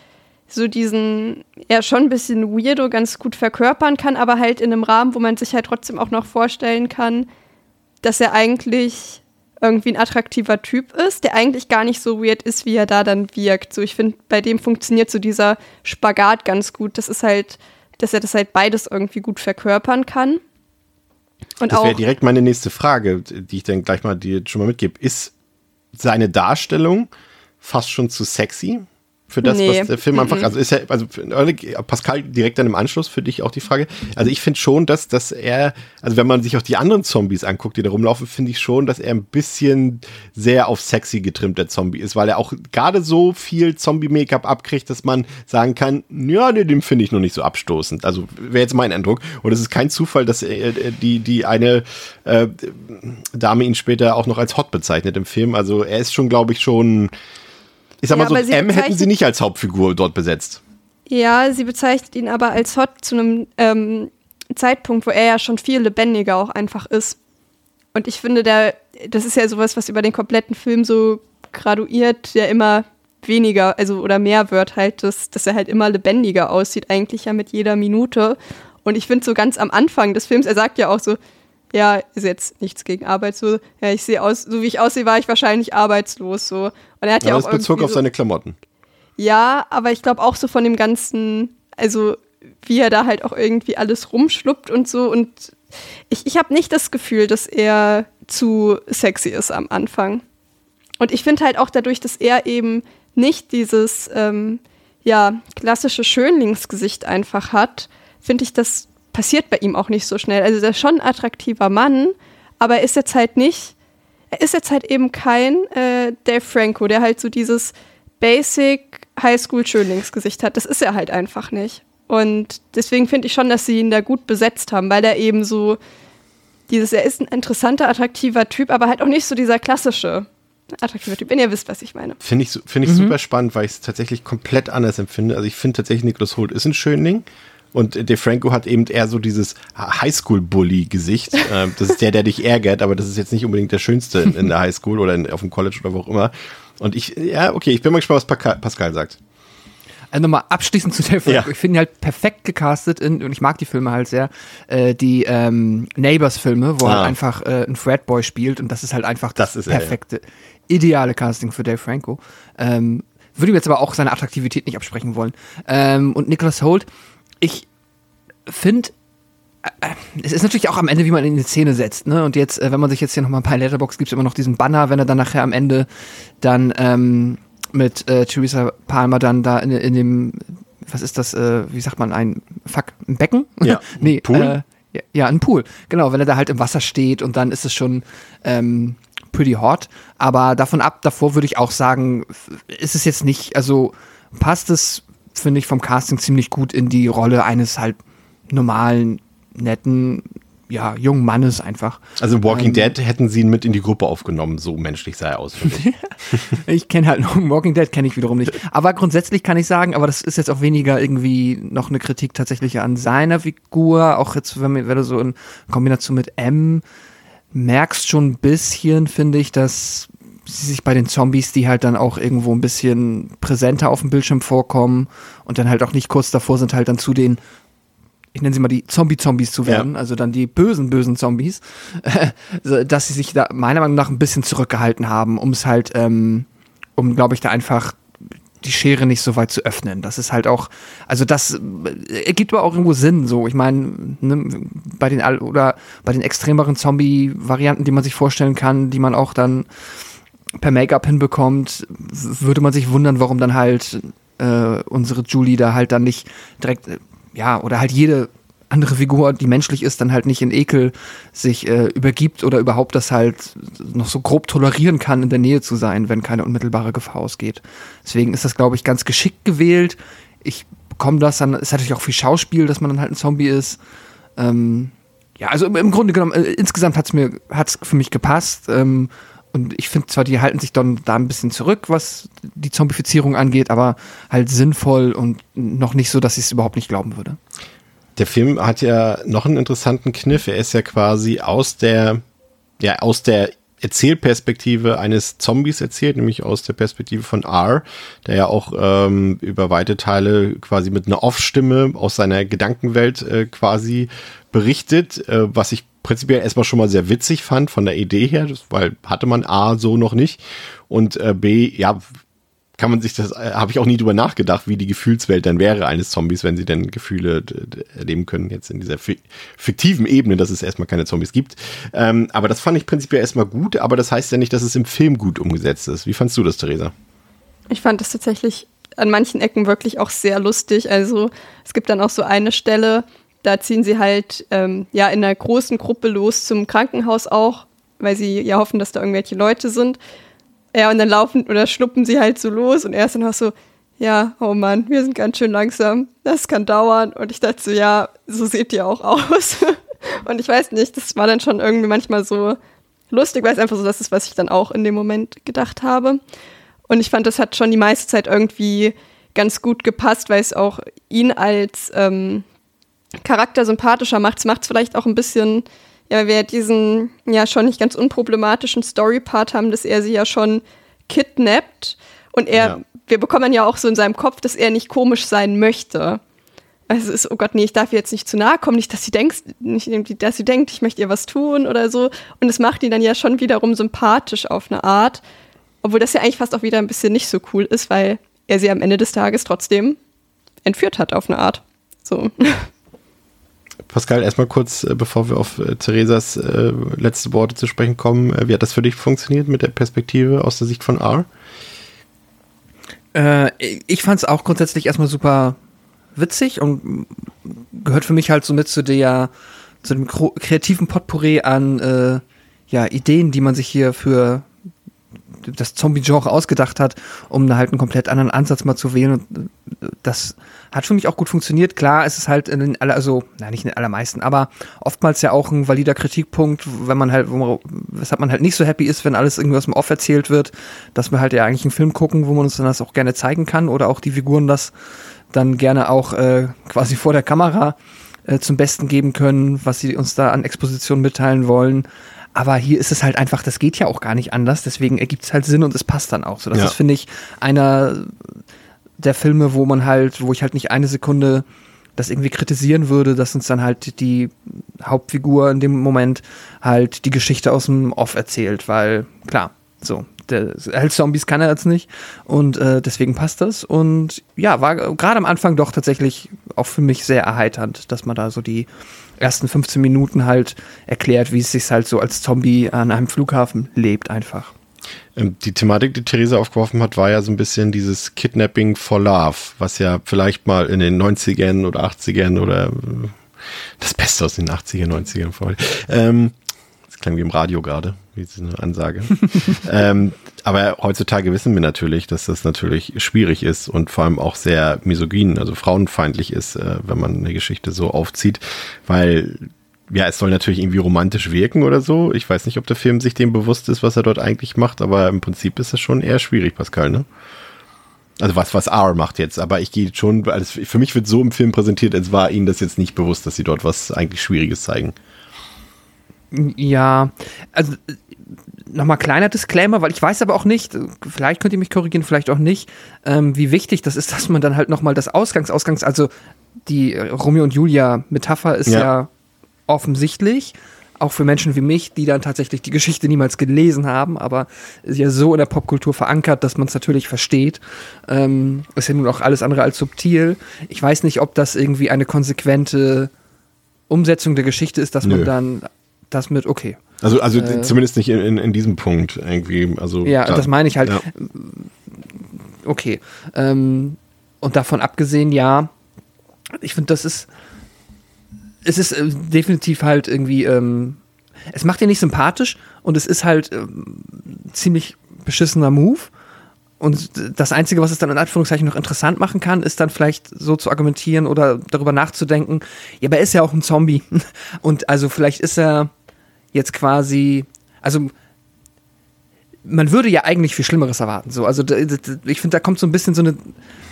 so diesen, ja, schon ein bisschen weirdo ganz gut verkörpern kann, aber halt in einem Rahmen, wo man sich halt trotzdem auch noch vorstellen kann, dass er eigentlich irgendwie ein attraktiver Typ ist, der eigentlich gar nicht so weird ist, wie er da dann wirkt. So, ich finde, bei dem funktioniert so dieser Spagat ganz gut. Das ist halt, dass er das halt beides irgendwie gut verkörpern kann. Und Das wäre direkt meine nächste Frage, die ich dann gleich mal dir schon mal mitgebe. Ist seine Darstellung fast schon zu sexy? Für das, Nee. was der Film einfach, Mhm. also ist ja, also Pascal, direkt dann im Anschluss für dich auch die Frage. Also ich finde schon, dass, dass er, also wenn man sich auch die anderen Zombies anguckt, die da rumlaufen, finde ich schon, dass er ein bisschen sehr auf sexy getrimmt der Zombie ist, weil er auch gerade so viel Zombie-Make-up abkriegt, dass man sagen kann, ja, nee, den finde ich noch nicht so abstoßend. Also wäre jetzt mein Eindruck. Und es ist kein Zufall, dass äh, die, die eine äh, Dame ihn später auch noch als hot bezeichnet im Film. Also er ist schon, glaube ich, schon. Ich sag Ja, mal so, aber sie M hätten sie nicht als Hauptfigur dort besetzt. ja, sie bezeichnet ihn aber als hot zu einem ähm, Zeitpunkt, wo er ja schon viel lebendiger auch einfach ist. Und ich finde, der, das ist ja sowas, was über den kompletten Film so graduiert, der immer weniger, also oder mehr wird halt, dass, dass er halt immer lebendiger aussieht, eigentlich ja mit jeder Minute. Und ich finde so ganz am Anfang des Films, er sagt ja auch so, ja, ist jetzt nichts gegen Arbeit, so, ja, ich sehe aus, so wie ich aussehe, war ich wahrscheinlich arbeitslos, so. Und er hat ja, Ja, auch das bezog auf so, seine Klamotten. ja, aber ich glaube auch so von dem ganzen, also wie er da halt auch irgendwie alles rumschluppt und so und ich, ich habe nicht das Gefühl, dass er zu sexy ist am Anfang. Und ich finde halt auch dadurch, dass er eben nicht dieses ähm, ja, klassische Schönlingsgesicht einfach hat, finde ich, das passiert bei ihm auch nicht so schnell. Also er ist schon ein attraktiver Mann, aber er ist jetzt halt nicht, er ist jetzt halt eben kein äh, Dave Franco, der halt so dieses Basic Highschool-Schönlingsgesicht hat. Das ist er halt einfach nicht. Und deswegen finde ich schon, dass sie ihn da gut besetzt haben, weil er eben so dieses, er ist ein interessanter, attraktiver Typ, aber halt auch nicht so dieser klassische attraktiver Typ, wenn ihr wisst, was ich meine. Finde ich, find ich mhm. super spannend, weil ich es tatsächlich komplett anders empfinde. Also ich finde tatsächlich, Nicholas Holt ist ein Schönling. Und DeFranco hat eben eher so dieses Highschool-Bully-Gesicht. Ähm, das ist der, der dich ärgert, aber das ist jetzt nicht unbedingt der Schönste in, der Highschool oder in, auf dem College oder wo auch immer. Und ich, ja, okay, ich bin mal gespannt, was Pascal sagt. Also nochmal abschließend zu der Film. Ja. Ich finde ihn halt perfekt gecastet in, und ich mag die Filme halt sehr, äh, die ähm, Neighbors-Filme, wo ah. er einfach äh, ein Fredboy spielt und das ist halt einfach das, das perfekte, er, ja. ideale Casting für Dave Franco. Ähm, würde ihm jetzt aber auch seine Attraktivität nicht absprechen wollen. Ähm, und Nicholas Holt, ich finde, äh, äh, es ist natürlich auch am Ende, wie man in die Szene setzt, ne? Und jetzt, äh, wenn man sich jetzt hier nochmal bei Letterbox gibt es immer noch diesen Banner, wenn er dann nachher am Ende dann ähm, mit äh, Theresa Palmer dann da in, in dem, was ist das, äh, wie sagt man, ein Fuck, ein Becken? Ja, nee, Pool? Äh, ja, ja, ein Pool. Genau, wenn er da halt im Wasser steht und dann ist es schon ähm, pretty hot. Aber davon ab, davor würde ich auch sagen, ist es jetzt nicht, also passt es, finde ich, vom Casting ziemlich gut in die Rolle eines halt normalen, netten, ja, jungen Mannes einfach. Also Walking ähm, Dead hätten sie ihn mit in die Gruppe aufgenommen, so menschlich sah er aus. ich kenne halt noch Walking Dead kenne ich wiederum nicht. Aber grundsätzlich kann ich sagen, aber das ist jetzt auch weniger irgendwie noch eine Kritik tatsächlich an seiner Figur, auch jetzt wenn, wenn du so in Kombination mit M merkst schon ein bisschen, finde ich, dass sich bei den Zombies, die halt dann auch irgendwo ein bisschen präsenter auf dem Bildschirm vorkommen und dann halt auch nicht kurz davor sind, halt dann zu den ich nenne sie mal die Zombie-Zombies zu werden, ja. also dann die bösen, bösen Zombies, dass sie sich da meiner Meinung nach ein bisschen zurückgehalten haben, um es halt, ähm, um, glaube ich, da einfach die Schere nicht so weit zu öffnen. Das ist halt auch, also das äh, ergibt aber auch irgendwo Sinn, so. Ich meine, ne, bei den oder bei den extremeren Zombie-Varianten, die man sich vorstellen kann, die man auch dann per Make-up hinbekommt, würde man sich wundern, warum dann halt äh, unsere Julie da halt dann nicht direkt äh, ja, oder halt jede andere Figur, die menschlich ist, dann halt nicht in Ekel sich äh, übergibt oder überhaupt das halt noch so grob tolerieren kann, in der Nähe zu sein, wenn keine unmittelbare Gefahr ausgeht. Deswegen ist das, glaube ich, ganz geschickt gewählt. Ich bekomme das dann, ist natürlich auch viel Schauspiel, dass man dann halt ein Zombie ist. Ähm, ja, also im, im Grunde genommen, äh, insgesamt hat es mir, hat's für mich gepasst. Ähm, und ich finde zwar, die halten sich dann da ein bisschen zurück, was die Zombifizierung angeht, aber halt sinnvoll und noch nicht so, dass ich es überhaupt nicht glauben würde. Der Film hat ja noch einen interessanten Kniff. Er ist ja quasi aus der, ja, aus der Erzählperspektive eines Zombies erzählt, nämlich aus der Perspektive von R, der ja auch ähm, über weite Teile quasi mit einer Off-Stimme aus seiner Gedankenwelt äh, quasi berichtet, äh, was ich prinzipiell erstmal schon mal sehr witzig fand von der Idee her, weil hatte man A so noch nicht und äh, B, ja, kann man sich das, äh, habe ich auch nie drüber nachgedacht, wie die Gefühlswelt dann wäre eines Zombies, wenn sie denn Gefühle erleben können, jetzt in dieser fiktiven Ebene, dass es erstmal keine Zombies gibt. Ähm, aber das fand ich prinzipiell erstmal gut, aber das heißt ja nicht, dass es im Film gut umgesetzt ist. Wie fandst du das, Theresa? Ich fand das tatsächlich an manchen Ecken wirklich auch sehr lustig. Also es gibt dann auch so eine Stelle, da ziehen sie halt ähm, ja in einer großen Gruppe los zum Krankenhaus auch, weil sie ja hoffen, dass da irgendwelche Leute sind. Ja, und dann laufen oder schluppen sie halt so los und er ist dann auch so, ja, oh Mann, wir sind ganz schön langsam, das kann dauern. Und ich dachte so, ja, so seht ihr auch aus. und ich weiß nicht, das war dann schon irgendwie manchmal so lustig, weil es einfach so das ist, was ich dann auch in dem Moment gedacht habe. Und ich fand, das hat schon die meiste Zeit irgendwie ganz gut gepasst, weil es auch ihn als ähm, Charakter sympathischer macht. Es macht es vielleicht auch ein bisschen, ja, wir diesen ja schon nicht ganz unproblematischen Story-Part haben, dass er sie ja schon kidnappt und er, ja. wir bekommen ja auch so in seinem Kopf, dass er nicht komisch sein möchte. Also ist, oh Gott, nee, ich darf ihr jetzt nicht zu nahe kommen, nicht, dass sie denkt, nicht, dass sie denkt, ich möchte ihr was tun oder so. Und es macht ihn dann ja schon wiederum sympathisch auf eine Art. Obwohl das ja eigentlich fast auch wieder ein bisschen nicht so cool ist, weil er sie am Ende des Tages trotzdem entführt hat auf eine Art. So. Pascal, erstmal kurz, äh, bevor wir auf äh, Theresas äh, letzte Worte zu sprechen kommen, äh, wie hat das für dich funktioniert mit der Perspektive aus der Sicht von R? Äh, ich fand es auch grundsätzlich erstmal super witzig und gehört für mich halt so mit zu der zu dem kreativen Potpourri an äh, ja, Ideen, die man sich hier für das Zombie-Genre ausgedacht hat, um da halt einen komplett anderen Ansatz mal zu wählen. Und äh, das hat für mich auch gut funktioniert. Klar, es ist halt in den aller, also, na, nicht in den allermeisten, aber oftmals ja auch ein valider Kritikpunkt, wenn man halt, wo, weshalb man halt nicht so happy ist, wenn alles irgendwie aus dem Off erzählt wird, dass wir halt ja eigentlich einen Film gucken, wo man uns dann das auch gerne zeigen kann oder auch die Figuren das dann gerne auch äh, quasi vor der Kamera äh, zum Besten geben können, was sie uns da an Exposition mitteilen wollen. Aber hier ist es halt einfach, das geht ja auch gar nicht anders, deswegen ergibt es halt Sinn und es passt dann auch. So, das ja. ist, finde ich, einer der Filme, wo man halt, wo ich halt nicht eine Sekunde das irgendwie kritisieren würde, dass uns dann halt die Hauptfigur in dem Moment halt die Geschichte aus dem Off erzählt, weil klar, so, der hält Zombies kann er jetzt nicht und äh, deswegen passt das und ja, war gerade am Anfang doch tatsächlich auch für mich sehr erheiternd, dass man da so die ersten 15 Minuten halt erklärt, wie es sich halt so als Zombie an einem Flughafen lebt einfach. Ähm, die Thematik, die Theresa aufgeworfen hat, war ja so ein bisschen dieses Kidnapping for Love, was ja vielleicht mal in den 90ern oder 80ern oder äh, das Beste aus den 80er, 90ern vor. Ähm, klang wie im Radio gerade, wie eine Ansage. ähm, aber heutzutage wissen wir natürlich, dass das natürlich schwierig ist und vor allem auch sehr misogyn, also frauenfeindlich ist, äh, wenn man eine Geschichte so aufzieht, weil ja, es soll natürlich irgendwie romantisch wirken oder so. Ich weiß nicht, ob der Film sich dem bewusst ist, was er dort eigentlich macht, aber im Prinzip ist es schon eher schwierig, Pascal, ne? Also was, was R macht jetzt, aber ich gehe schon, also für mich wird so im Film präsentiert, als war ihnen das jetzt nicht bewusst, dass sie dort was eigentlich Schwieriges zeigen. Ja, also nochmal kleiner Disclaimer, weil ich weiß aber auch nicht, vielleicht könnt ihr mich korrigieren, vielleicht auch nicht, ähm, wie wichtig das ist, dass man dann halt nochmal das Ausgangs, Ausgangs, also die Romeo und Julia Metapher ist ja, ja offensichtlich, auch für Menschen wie mich, die dann tatsächlich die Geschichte niemals gelesen haben, aber ist ja so in der Popkultur verankert, dass man es natürlich versteht. Ähm, ist ja nun auch alles andere als subtil. Ich weiß nicht, ob das irgendwie eine konsequente Umsetzung der Geschichte ist, dass Nö. man dann das mit, okay. Also, also äh, zumindest nicht in, in, diesem Punkt irgendwie. Also, ja, da, das meine ich halt. Ja. Okay. Ähm, und davon abgesehen, ja, ich finde, das ist es ist äh, definitiv halt irgendwie, ähm, es macht dir nicht sympathisch und es ist halt ähm, ziemlich beschissener Move. Und das Einzige, was es dann in Anführungszeichen noch interessant machen kann, ist dann vielleicht so zu argumentieren oder darüber nachzudenken, ja, aber er ist ja auch ein Zombie. Und also vielleicht ist er jetzt quasi, also man würde ja eigentlich viel Schlimmeres erwarten. So, also ich finde, da kommt so ein bisschen so eine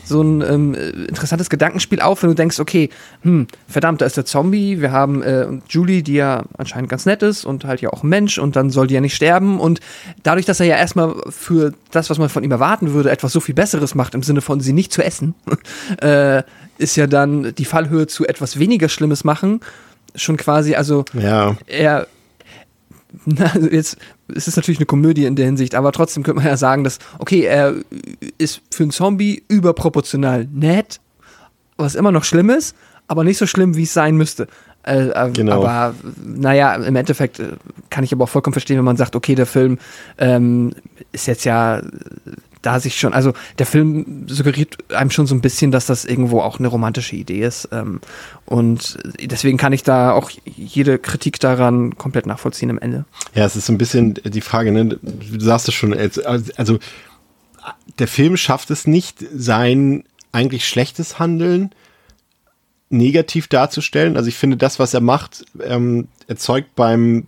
so ein ähm, interessantes Gedankenspiel auf, wenn du denkst, okay, hm, verdammt, da ist der Zombie, wir haben äh, Julie, die ja anscheinend ganz nett ist und halt ja auch ein Mensch und dann soll die ja nicht sterben und dadurch, dass er ja erstmal für das, was man von ihm erwarten würde, etwas so viel Besseres macht, im Sinne von sie nicht zu essen, äh, ist ja dann die Fallhöhe zu etwas weniger Schlimmes machen schon quasi, also ja. er na, jetzt ist es natürlich eine Komödie in der Hinsicht, aber trotzdem könnte man ja sagen, dass, okay, er ist für einen Zombie überproportional nett, was immer noch schlimm ist, aber nicht so schlimm, wie es sein müsste. Äh, äh, genau. Aber naja, im Endeffekt äh, kann ich aber auch vollkommen verstehen, wenn man sagt, okay, der Film ähm, ist jetzt ja da sich schon, also der Film suggeriert einem schon so ein bisschen, dass das irgendwo auch eine romantische Idee ist. Ähm, und deswegen kann ich da auch jede Kritik daran komplett nachvollziehen am Ende. Ja, es ist so ein bisschen die Frage, ne? du sagst es schon, also der Film schafft es nicht, sein eigentlich schlechtes Handeln negativ darzustellen. Also ich finde, das, was er macht, ähm, erzeugt beim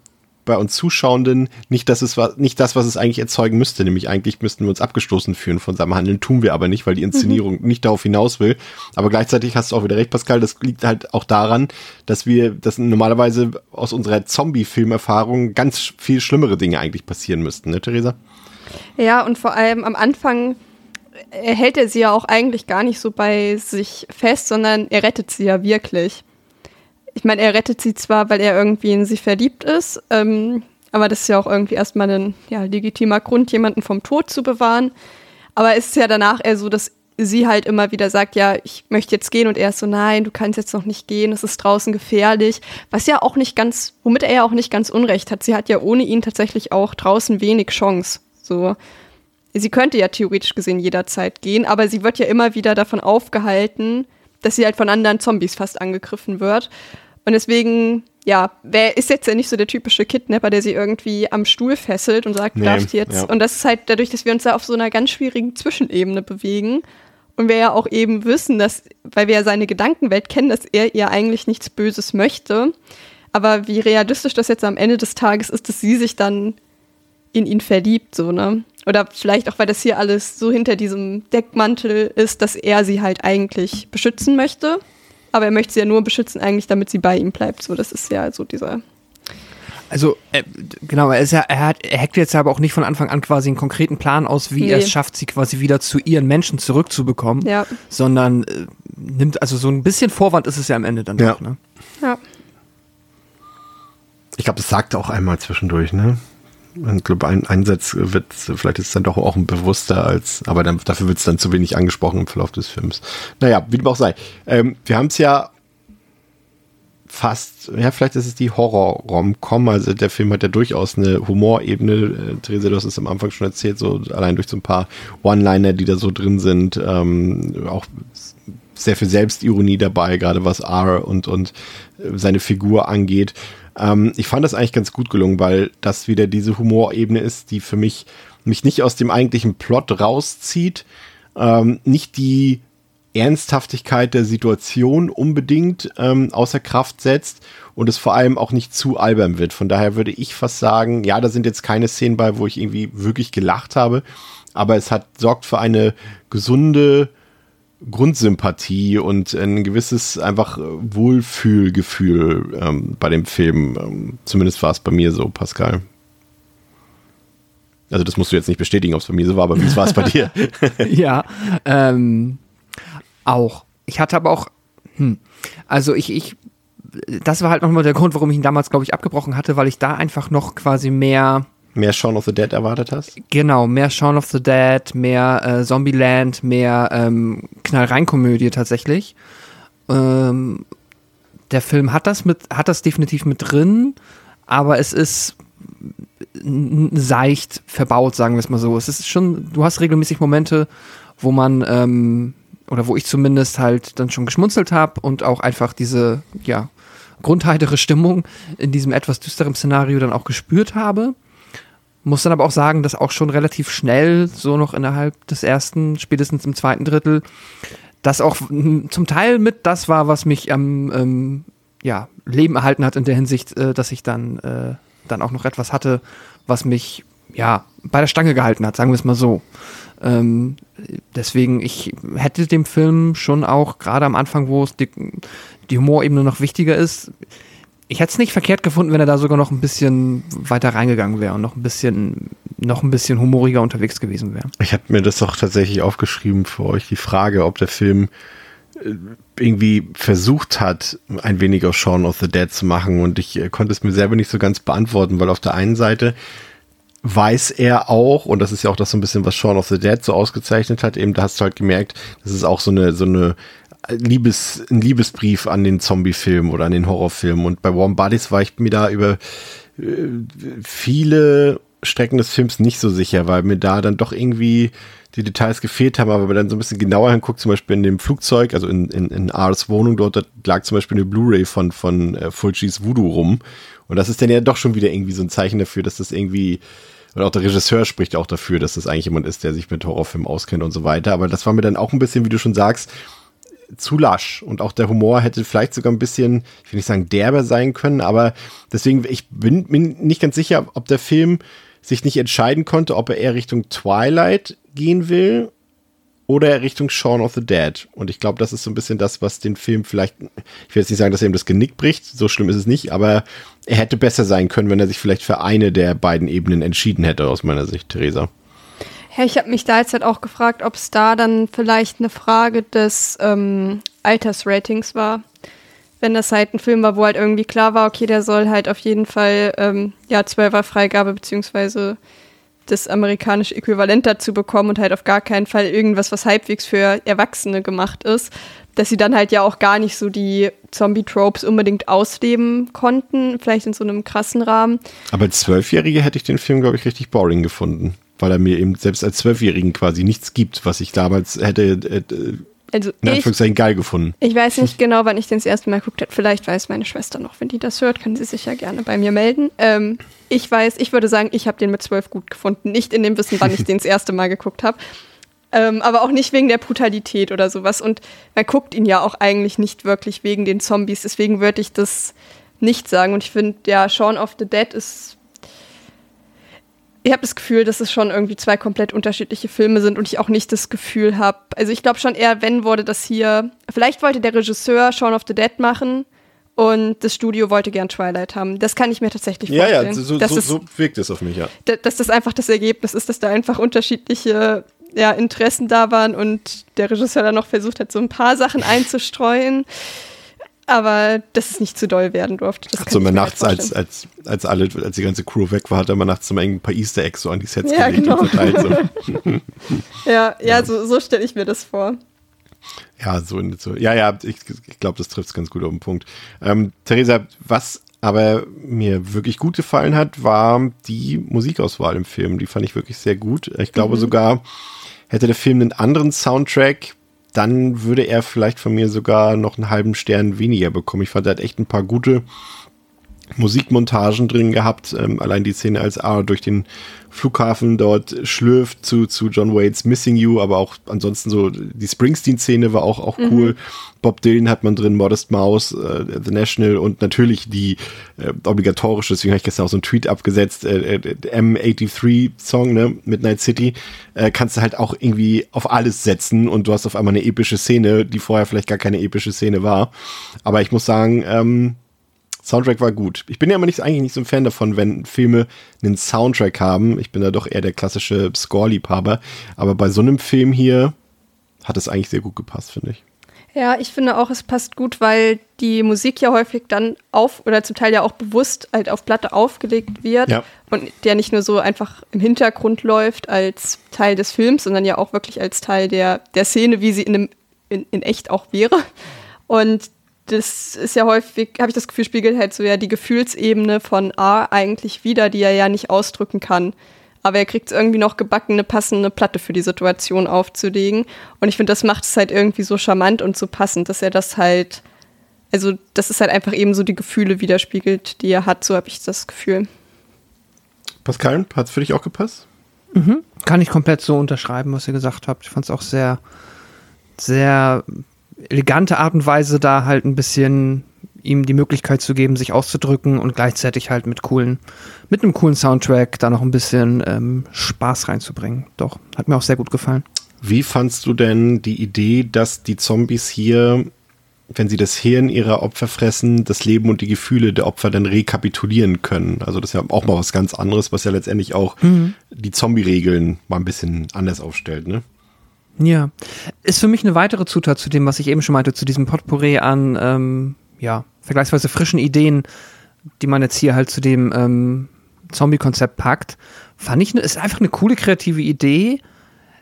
bei uns Zuschauenden nicht, dass es nicht das, was es eigentlich erzeugen müsste. Nämlich eigentlich müssten wir uns abgestoßen fühlen von seinem Handeln. Tun wir aber nicht, weil die Inszenierung mhm. nicht darauf hinaus will. Aber gleichzeitig hast du auch wieder recht, Pascal. Das liegt halt auch daran, dass wir, dass normalerweise aus unserer Zombie-Filmerfahrung ganz viel schlimmere Dinge eigentlich passieren müssten, ne, Theresa? Ja, und vor allem am Anfang hält er sie ja auch eigentlich gar nicht so bei sich fest, sondern er rettet sie ja wirklich ich meine, er rettet sie zwar, weil er irgendwie in sie verliebt ist, ähm, aber das ist ja auch irgendwie erstmal ein ja, legitimer Grund, jemanden vom Tod zu bewahren. Aber es ist ja danach eher so, dass sie halt immer wieder sagt, ja, ich möchte jetzt gehen und er ist so, nein, du kannst jetzt noch nicht gehen, es ist draußen gefährlich. Was ja auch nicht ganz, womit er ja auch nicht ganz unrecht hat. Sie hat ja ohne ihn tatsächlich auch draußen wenig Chance. So. Sie könnte ja theoretisch gesehen jederzeit gehen, aber sie wird ja immer wieder davon aufgehalten, dass sie halt von anderen Zombies fast angegriffen wird. Und deswegen, ja, wer ist jetzt ja nicht so der typische Kidnapper, der sie irgendwie am Stuhl fesselt und sagt, Nee, darfst jetzt. ja. Und das ist halt dadurch, dass wir uns da auf so einer ganz schwierigen Zwischenebene bewegen. Und wir ja auch eben wissen, dass, weil wir ja seine Gedankenwelt kennen, dass er ihr eigentlich nichts Böses möchte. Aber wie realistisch das jetzt am Ende des Tages ist, dass sie sich dann in ihn verliebt, so, ne? Oder vielleicht auch, weil das hier alles so hinter diesem Deckmantel ist, dass er sie halt eigentlich beschützen möchte. Aber er möchte sie ja nur beschützen, eigentlich, damit sie bei ihm bleibt. So, das ist ja so dieser. Also, äh, genau, er, ist ja, er, hat, er hackt jetzt aber auch nicht von Anfang an quasi einen konkreten Plan aus, wie Nee. er es schafft, sie quasi wieder zu ihren Menschen zurückzubekommen, Ja. sondern äh, nimmt, also so ein bisschen Vorwand ist es ja am Ende dann Ja. doch, ne? Ja. Ich glaube, das sagt er auch einmal zwischendurch, ne? Ich glaube, ein Einsatz wird, vielleicht ist es dann doch auch ein bewusster als, aber dann, dafür wird es dann zu wenig angesprochen im Verlauf des Films. Naja, wie dem auch sei. Ähm, wir haben es ja fast, ja, vielleicht ist es die Horror-Rom-Com, also der Film hat ja durchaus eine Humorebene. Äh, Therese, du hast es am Anfang schon erzählt, so allein durch so ein paar One-Liner, die da so drin sind, ähm, auch sehr viel Selbstironie dabei, gerade was R und, und äh, seine Figur angeht. Ähm, ich fand das eigentlich ganz gut gelungen, weil das wieder diese Humorebene ist, die für mich mich nicht aus dem eigentlichen Plot rauszieht, ähm, nicht die Ernsthaftigkeit der Situation unbedingt ähm, außer Kraft setzt und es vor allem auch nicht zu albern wird. Von daher würde ich fast sagen, ja, da sind jetzt keine Szenen bei, wo ich irgendwie wirklich gelacht habe, aber es hat sorgt für eine gesunde Grundsympathie und ein gewisses einfach äh, Wohlfühlgefühl ähm, bei dem Film. Ähm, zumindest war es bei mir so, Pascal. Also das musst du jetzt nicht bestätigen, ob es bei mir so war, aber wie war es bei dir? ja, ähm, auch. Ich hatte aber auch, hm, also ich, ich, das war halt nochmal der Grund, warum ich ihn damals, glaube ich, abgebrochen hatte, weil ich da einfach noch quasi mehr, Mehr Shaun of the Dead erwartet hast? genau, mehr Shaun of the Dead, mehr äh, Zombieland, mehr ähm, Knallreinkomödie tatsächlich. Ähm, der Film hat das mit, hat das definitiv mit drin, aber es ist seicht verbaut, sagen wir es mal so. Es ist schon, du hast regelmäßig Momente, wo man, ähm, oder wo ich zumindest halt dann schon geschmunzelt habe und auch einfach diese, ja, grundheitere Stimmung in diesem etwas düsteren Szenario dann auch gespürt habe. Muss dann aber auch sagen, dass auch schon relativ schnell, so noch innerhalb des ersten, spätestens im zweiten Drittel, das auch zum Teil mit das war, was mich am ähm, ja, Leben erhalten hat in der Hinsicht, äh, dass ich dann, äh, dann auch noch etwas hatte, was mich ja bei der Stange gehalten hat, sagen wir es mal so. Ähm, deswegen, ich hätte dem Film schon auch, gerade am Anfang, wo es die, die Humorebene noch wichtiger ist, ich hätte es nicht verkehrt gefunden, wenn er da sogar noch ein bisschen weiter reingegangen wäre und noch ein bisschen, noch ein bisschen humoriger unterwegs gewesen wäre. Ich habe mir das doch tatsächlich aufgeschrieben für euch, die Frage, ob der Film äh, irgendwie versucht hat, ein wenig aus Shaun of the Dead zu machen und ich äh, konnte es mir selber nicht so ganz beantworten, weil auf der einen Seite weiß er auch, und das ist ja auch das so ein bisschen, was Shaun of the Dead so ausgezeichnet hat, eben da hast du halt gemerkt, das ist auch so eine, so eine Liebes, ein Liebesbrief an den Zombie-Film oder an den Horrorfilm. Und bei Warm Bodies war ich mir da über äh, viele Strecken des Films nicht so sicher, weil mir da dann doch irgendwie die Details gefehlt haben, aber wenn man dann so ein bisschen genauer hinguckt, zum Beispiel in dem Flugzeug, also in, in, in Ars Wohnung, dort, dort lag zum Beispiel eine Blu-ray von, von äh, Fulcis Voodoo rum. Und das ist dann ja doch schon wieder irgendwie so ein Zeichen dafür, dass das irgendwie, und auch der Regisseur spricht auch dafür, dass das eigentlich jemand ist, der sich mit Horrorfilmen auskennt und so weiter. Aber das war mir dann auch ein bisschen, wie du schon sagst, zu lasch. Und auch der Humor hätte vielleicht sogar ein bisschen, ich will nicht sagen derber sein können, aber deswegen, ich bin mir nicht ganz sicher, ob der Film sich nicht entscheiden konnte, ob er eher Richtung Twilight gehen will oder Richtung Shaun of the Dead. Und ich glaube, das ist so ein bisschen das, was den Film vielleicht, ich will jetzt nicht sagen, dass er ihm das Genick bricht, so schlimm ist es nicht, aber er hätte besser sein können, wenn er sich vielleicht für eine der beiden Ebenen entschieden hätte, aus meiner Sicht, Theresa. Ja, ich habe mich da jetzt halt auch gefragt, ob es da dann vielleicht eine Frage des ähm, Altersratings war. Wenn das halt ein Film war, wo halt irgendwie klar war, okay, der soll halt auf jeden Fall ähm, ja 12er Freigabe beziehungsweise das amerikanische Äquivalent dazu bekommen und halt auf gar keinen Fall irgendwas, was halbwegs für Erwachsene gemacht ist, dass sie dann halt ja auch gar nicht so die Zombie-Tropes unbedingt ausleben konnten, vielleicht in so einem krassen Rahmen. Aber als Zwölfjährige hätte ich den Film, glaube ich, richtig boring gefunden, weil er mir eben selbst als Zwölfjährigen quasi nichts gibt, was ich damals hätte äh, Also in ich, Anführungszeichen geil gefunden. ich weiß nicht genau, wann ich den das erste Mal geguckt habe. Vielleicht weiß meine Schwester noch, wenn die das hört, kann sie sich ja gerne bei mir melden. Ähm, ich weiß, ich würde sagen, ich habe den mit zwölf gut gefunden. Nicht in dem Wissen, wann ich den das erste Mal geguckt habe. Ähm, aber auch nicht wegen der Brutalität oder sowas. Und man guckt ihn ja auch eigentlich nicht wirklich wegen den Zombies. Deswegen würde ich das nicht sagen. Und ich finde, ja, Shaun of the Dead ist. Ich habe das Gefühl, dass es schon irgendwie zwei komplett unterschiedliche Filme sind und ich auch nicht das Gefühl habe. Also ich glaube schon eher, wenn wurde das hier. Vielleicht wollte der Regisseur Shaun of the Dead machen und das Studio wollte gern Twilight haben. Das kann ich mir tatsächlich Ja, vorstellen. ja, so, dass, so, es- so wirkt es auf mich, ja. da- dass das einfach das Ergebnis ist, dass da einfach unterschiedliche ja, Interessen da waren und der Regisseur dann noch versucht hat, so ein paar Sachen einzustreuen. Aber dass es nicht zu doll werden durfte. Das kann so mir nachts, als, als, als alle, als die ganze Crew weg war, hat er immer nachts immer ein paar Easter Eggs so an die Sets Ja, gelegt genau. und verteilt. So. Ja, ja, so, so stelle ich mir das vor. Ja, so, so. Ja, ja, ich, ich glaube, das trifft es ganz gut auf den Punkt. Ähm, Theresa, was aber mir wirklich gut gefallen hat, war die Musikauswahl im Film. Die fand ich wirklich sehr gut. Ich glaube sogar, hätte der Film einen anderen Soundtrack, dann würde er vielleicht von mir sogar noch einen halben Stern weniger bekommen. Ich fand, er hat echt ein paar gute Musikmontagen drin gehabt. Ähm, allein die Szene, als A durch den Flughafen dort schlürft zu, zu John Waits Missing You, aber auch ansonsten so die Springsteen-Szene war auch, auch cool. Bob Dylan hat man drin, Modest Mouse, äh, The National und natürlich die äh, obligatorische, deswegen habe ich gestern auch so einen Tweet abgesetzt, äh, äh, M83-Song, ne, Midnight City, äh, kannst du halt auch irgendwie auf alles setzen und du hast auf einmal eine epische Szene, die vorher vielleicht gar keine epische Szene war. Aber ich muss sagen, ähm, Soundtrack war gut. Ich bin ja immer nicht, eigentlich nicht so ein Fan davon, wenn Filme einen Soundtrack haben. Ich bin da doch eher der klassische Score-Liebhaber. Aber bei so einem Film hier hat es eigentlich sehr gut gepasst, finde ich. Ja, ich finde auch, es passt gut, weil die Musik ja häufig dann auf oder zum Teil ja auch bewusst halt auf Platte aufgelegt wird Ja. und der nicht nur so einfach im Hintergrund läuft als Teil des Films, sondern ja auch wirklich als Teil der, der Szene, wie sie in, einem, in, in echt auch wäre. Und das ist ja häufig, habe ich das Gefühl, spiegelt halt so ja die Gefühlsebene von A eigentlich wieder, die er ja nicht ausdrücken kann. Aber er kriegt es irgendwie noch gebacken, eine passende Platte für die Situation aufzulegen. Und ich finde, das macht es halt irgendwie so charmant und so passend, dass er das halt, also das ist halt einfach eben so die Gefühle widerspiegelt, die er hat, so habe ich das Gefühl. Pascal, hat es für dich auch gepasst? Kann ich komplett so unterschreiben, was ihr gesagt habt. Ich fand es auch sehr, sehr elegante Art und Weise, da halt ein bisschen ihm die Möglichkeit zu geben, sich auszudrücken und gleichzeitig halt mit coolen, mit einem coolen Soundtrack da noch ein bisschen ähm, Spaß reinzubringen. Doch, hat mir auch sehr gut gefallen. Wie fandst du denn die Idee, dass die Zombies hier, wenn sie das Hirn ihrer Opfer fressen, das Leben und die Gefühle der Opfer dann rekapitulieren können? Also das ist ja auch mal was ganz anderes, was ja letztendlich auch die Zombie-Regeln mal ein bisschen anders aufstellt, ne? Ja. Ist für mich eine weitere Zutat zu dem, was ich eben schon meinte, zu diesem Potpourri an, ähm, ja, vergleichsweise frischen Ideen, die man jetzt hier halt zu dem ähm, Zombie-Konzept packt. Fand ich, ne, ist einfach eine coole kreative Idee.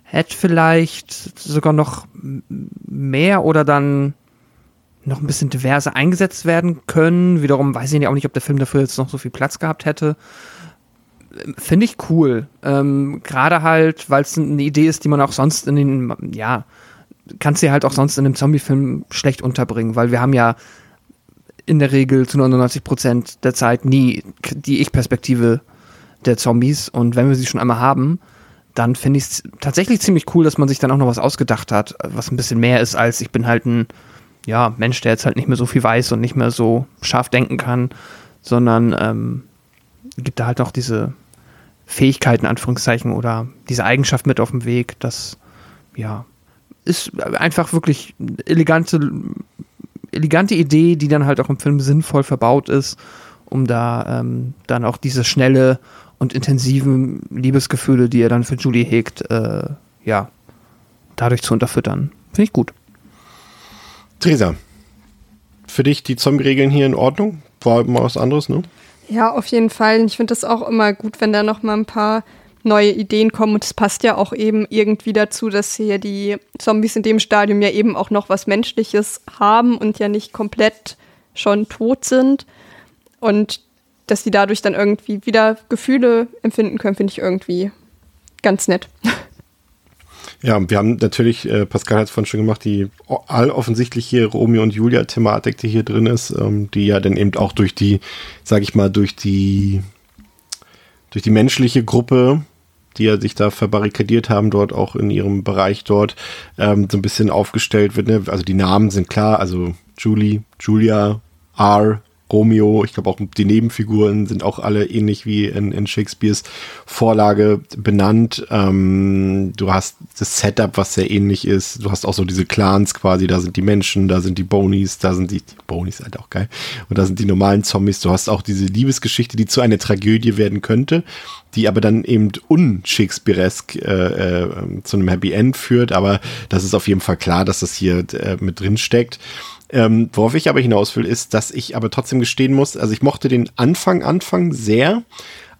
Hätte vielleicht sogar noch mehr oder dann noch ein bisschen diverser eingesetzt werden können. Wiederum weiß ich auch nicht, ob der Film dafür jetzt noch so viel Platz gehabt hätte. Finde ich cool. Ähm, Gerade halt, weil es eine Idee ist, die man auch sonst in den, ja, kannst du halt auch sonst in einem Zombie-Film schlecht unterbringen, weil wir haben ja in der Regel zu 99 Prozent der Zeit nie die Ich-Perspektive der Zombies und wenn wir sie schon einmal haben, dann finde ich es tatsächlich ziemlich cool, dass man sich dann auch noch was ausgedacht hat, was ein bisschen mehr ist als ich bin halt ein ja, Mensch, der jetzt halt nicht mehr so viel weiß und nicht mehr so scharf denken kann, sondern ähm, gibt da halt auch diese Fähigkeiten, Anführungszeichen, oder diese Eigenschaft mit auf dem Weg, das, ja, ist einfach wirklich elegante, elegante Idee, die dann halt auch im Film sinnvoll verbaut ist, um da ähm, dann auch diese schnelle und intensiven Liebesgefühle, die er dann für Julie hegt, äh, ja, dadurch zu unterfüttern. Finde ich gut. Theresa, für dich die Zombie-Regeln hier in Ordnung? War mal was anderes, ne? Ja, auf jeden Fall. Ich finde das auch immer gut, wenn da noch mal ein paar neue Ideen kommen. Und es passt ja auch eben irgendwie dazu, dass hier die Zombies in dem Stadium ja eben auch noch was Menschliches haben und ja nicht komplett schon tot sind. Und dass sie dadurch dann irgendwie wieder Gefühle empfinden können, finde ich irgendwie ganz nett. Ja, wir haben natürlich, äh, Pascal hat es vorhin schon gemacht, die alloffensichtliche Romeo und Julia-Thematik, die hier drin ist, ähm, die ja dann eben auch durch die, sag ich mal, durch die, durch die menschliche Gruppe, die ja sich da verbarrikadiert haben, dort auch in ihrem Bereich dort, ähm, so ein bisschen aufgestellt wird. Ne? Also die Namen sind klar, also Julie, Julia, R, Romeo, ich glaube auch die Nebenfiguren sind auch alle ähnlich wie in, in Shakespeares Vorlage benannt. Ähm, du hast das Setup, was sehr ähnlich ist. Du hast auch so diese Clans quasi, da sind die Menschen, da sind die Bonies, da sind die, die Bonies halt auch geil. Und da sind die normalen Zombies. Du hast auch diese Liebesgeschichte, die zu einer Tragödie werden könnte, die aber dann eben un-Shakespearesk äh, äh, zu einem Happy End führt. Aber das ist auf jeden Fall klar, dass das hier äh, mit drin steckt. Ähm, worauf ich aber hinaus will, ist, dass ich aber trotzdem gestehen muss, also ich mochte den Anfang, Anfang sehr,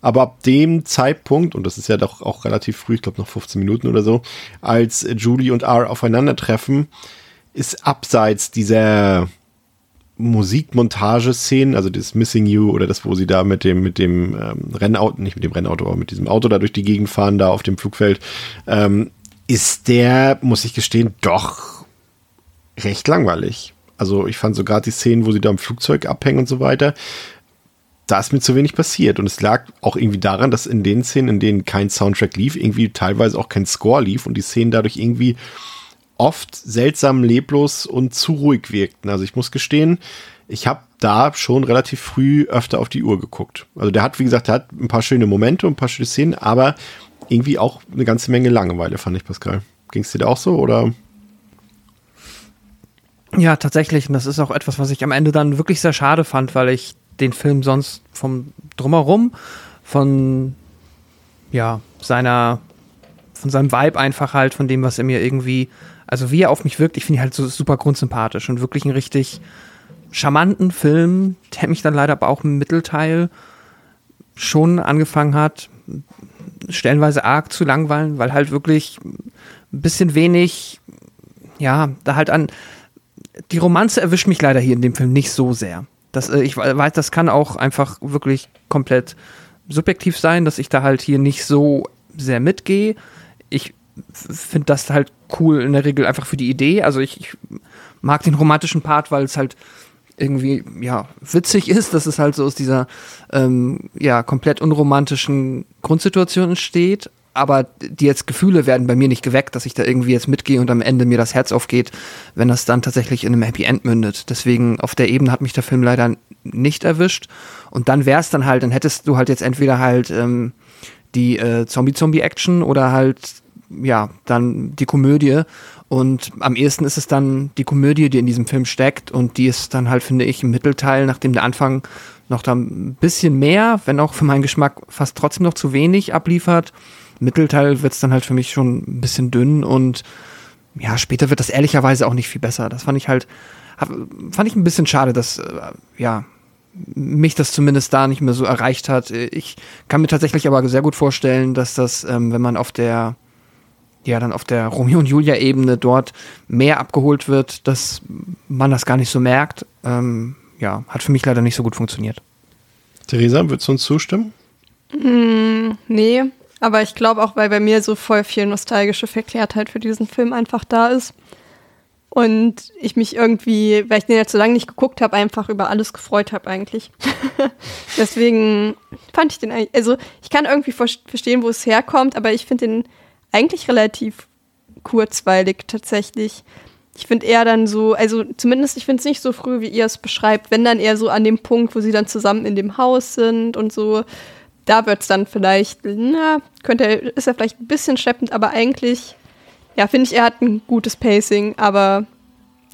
aber ab dem Zeitpunkt, und das ist ja doch auch relativ früh, ich glaube noch 15 Minuten oder so, als Julie und R aufeinandertreffen, ist abseits dieser Musikmontageszenen, also das Missing You oder das, wo sie da mit dem, mit dem ähm, Rennauto, nicht mit dem Rennauto, aber mit diesem Auto da durch die Gegend fahren, da auf dem Flugfeld, ähm, ist der, muss ich gestehen, doch recht langweilig. Also ich fand so gerade die Szenen, wo sie da im Flugzeug abhängen und so weiter, da ist mir zu wenig passiert. Und es lag auch irgendwie daran, dass in den Szenen, in denen kein Soundtrack lief, irgendwie teilweise auch kein Score lief und die Szenen dadurch irgendwie oft seltsam leblos und zu ruhig wirkten. Also ich muss gestehen, ich habe da schon relativ früh öfter auf die Uhr geguckt. Also der hat, wie gesagt, der hat ein paar schöne Momente und ein paar schöne Szenen, aber irgendwie auch eine ganze Menge Langeweile, fand ich, Pascal. Ging es dir da auch so oder? Ja, tatsächlich. Und das ist auch etwas, was ich am Ende dann wirklich sehr schade fand, weil ich den Film sonst vom Drumherum, von ja, seiner, von seinem Vibe einfach halt, von dem, was er mir irgendwie, also wie er auf mich wirkt, ich finde ihn halt so super grundsympathisch und wirklich einen richtig charmanten Film, der mich dann leider aber auch im Mittelteil schon angefangen hat, stellenweise arg zu langweilen, weil halt wirklich ein bisschen wenig, ja, da halt an, die Romanze erwischt mich leider hier in dem Film nicht so sehr. Das, äh, ich weiß, das kann auch einfach wirklich komplett subjektiv sein, dass ich da halt hier nicht so sehr mitgehe. Ich finde das halt cool in der Regel einfach für die Idee. Also ich, ich mag den romantischen Part, weil es halt irgendwie ja witzig ist, dass es halt so aus dieser ähm, ja komplett unromantischen Grundsituation entsteht aber die jetzt Gefühle werden bei mir nicht geweckt, dass ich da irgendwie jetzt mitgehe und am Ende mir das Herz aufgeht, wenn das dann tatsächlich in einem Happy End mündet. Deswegen auf der Ebene hat mich der Film leider nicht erwischt. Und dann wäre es dann halt, dann hättest du halt jetzt entweder halt ähm, die äh, Zombie-Zombie-Action oder halt, ja, dann die Komödie. Und am ehesten ist es dann die Komödie, die in diesem Film steckt und die ist dann halt, finde ich, im Mittelteil, nachdem der Anfang noch da ein bisschen mehr, wenn auch für meinen Geschmack fast trotzdem noch zu wenig abliefert, Mittelteil wird es dann halt für mich schon ein bisschen dünn und ja, später wird das ehrlicherweise auch nicht viel besser. Das fand ich halt, fand ich ein bisschen schade, dass, äh, ja, mich das zumindest da nicht mehr so erreicht hat. Ich kann mir tatsächlich aber sehr gut vorstellen, dass das, ähm, wenn man auf der, ja, dann auf der Romeo und Julia-Ebene dort mehr abgeholt wird, dass man das gar nicht so merkt. Ähm, ja, hat für mich leider nicht so gut funktioniert. Theresa, würdest du uns zustimmen? Mm, nee, aber ich glaube auch, weil bei mir so voll viel nostalgische Verklärtheit für diesen Film einfach da ist. Und ich mich irgendwie, weil ich den jetzt so lange nicht geguckt habe, einfach über alles gefreut habe eigentlich. Deswegen fand ich den eigentlich, also ich kann irgendwie verstehen, wo es herkommt, aber ich finde den eigentlich relativ kurzweilig tatsächlich. Ich finde eher dann so, also zumindest ich finde es nicht so früh, wie ihr es beschreibt, wenn dann eher so an dem Punkt, wo sie dann zusammen in dem Haus sind und so da wird es dann vielleicht, na, könnte, ist er vielleicht ein bisschen schleppend, aber eigentlich, ja, finde ich, er hat ein gutes Pacing, aber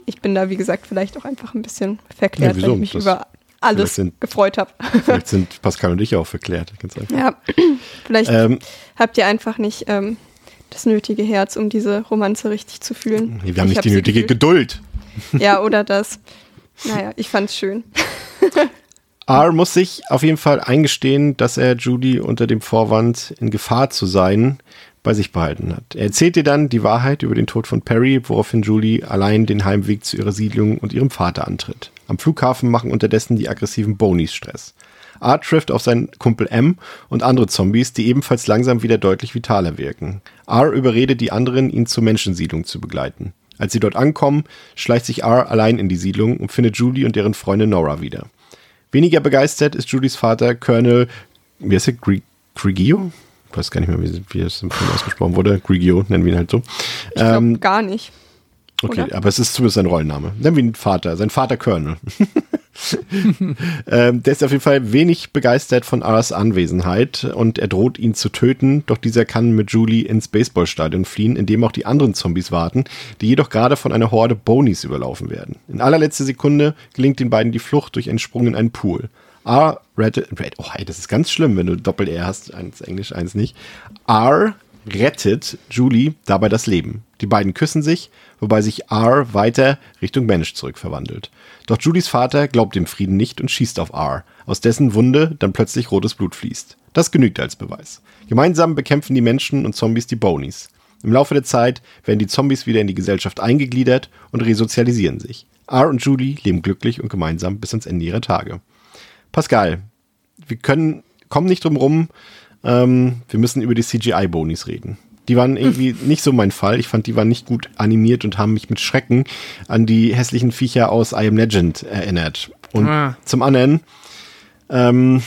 ich bin da, wie gesagt, vielleicht auch einfach ein bisschen verklärt, ja, wenn ich mich das über alles sind, gefreut habe. Vielleicht sind Pascal und ich auch verklärt, ganz einfach. Ja, vielleicht ähm, habt ihr einfach nicht ähm, das nötige Herz, um diese Romanze richtig zu fühlen. Wir haben ich nicht hab die nötige gefühlt. Geduld. Ja, oder das. Naja, ich fand's schön. R muss sich auf jeden Fall eingestehen, dass er Judy unter dem Vorwand, in Gefahr zu sein, bei sich behalten hat. Er erzählt ihr dann die Wahrheit über den Tod von Perry, woraufhin Julie allein den Heimweg zu ihrer Siedlung und ihrem Vater antritt. Am Flughafen machen unterdessen die aggressiven Bonies Stress. Art trifft auf seinen Kumpel M und andere Zombies, die ebenfalls langsam wieder deutlich vitaler wirken. R überredet die anderen, ihn zur Menschensiedlung zu begleiten. Als sie dort ankommen, schleicht sich R allein in die Siedlung und findet Julie und deren Freundin Nora wieder. Weniger begeistert ist Julies Vater Colonel, wie heißt er, Grigio? Ich weiß gar nicht mehr, wie, wie es im Film ausgesprochen wurde. Grigio, nennen wir ihn halt so. Ich glaube ähm, gar nicht. Okay, Oder? aber es ist zumindest sein Rollenname. Nennen wir ihn Vater, sein Vater Colonel. ähm, der ist auf jeden Fall wenig begeistert von Aras Anwesenheit und er droht ihn zu töten, doch dieser kann mit Julie ins Baseballstadion fliehen, in dem auch die anderen Zombies warten, die jedoch gerade von einer Horde Bonies überlaufen werden. In allerletzter Sekunde gelingt den beiden die Flucht durch einen Sprung in einen Pool. R rettet, oh hey, das ist ganz schlimm, wenn du Doppel-R hast, eins Englisch, eins nicht. R rettet Julie dabei das Leben. Die beiden küssen sich, wobei sich R weiter Richtung Mensch zurückverwandelt. Doch Julies Vater glaubt dem Frieden nicht und schießt auf R, aus dessen Wunde dann plötzlich rotes Blut fließt. Das genügt als Beweis. Gemeinsam bekämpfen die Menschen und Zombies die Bonies. Im Laufe der Zeit werden die Zombies wieder in die Gesellschaft eingegliedert und resozialisieren sich. R und Julie leben glücklich und gemeinsam bis ans Ende ihrer Tage. Pascal, wir können, kommen nicht drum rum, ähm, wir müssen über die CGI-Bonis reden. Die waren irgendwie nicht so mein Fall. Ich fand, die waren nicht gut animiert und haben mich mit Schrecken an die hässlichen Viecher aus I Am Legend erinnert. Und ah. zum anderen ähm,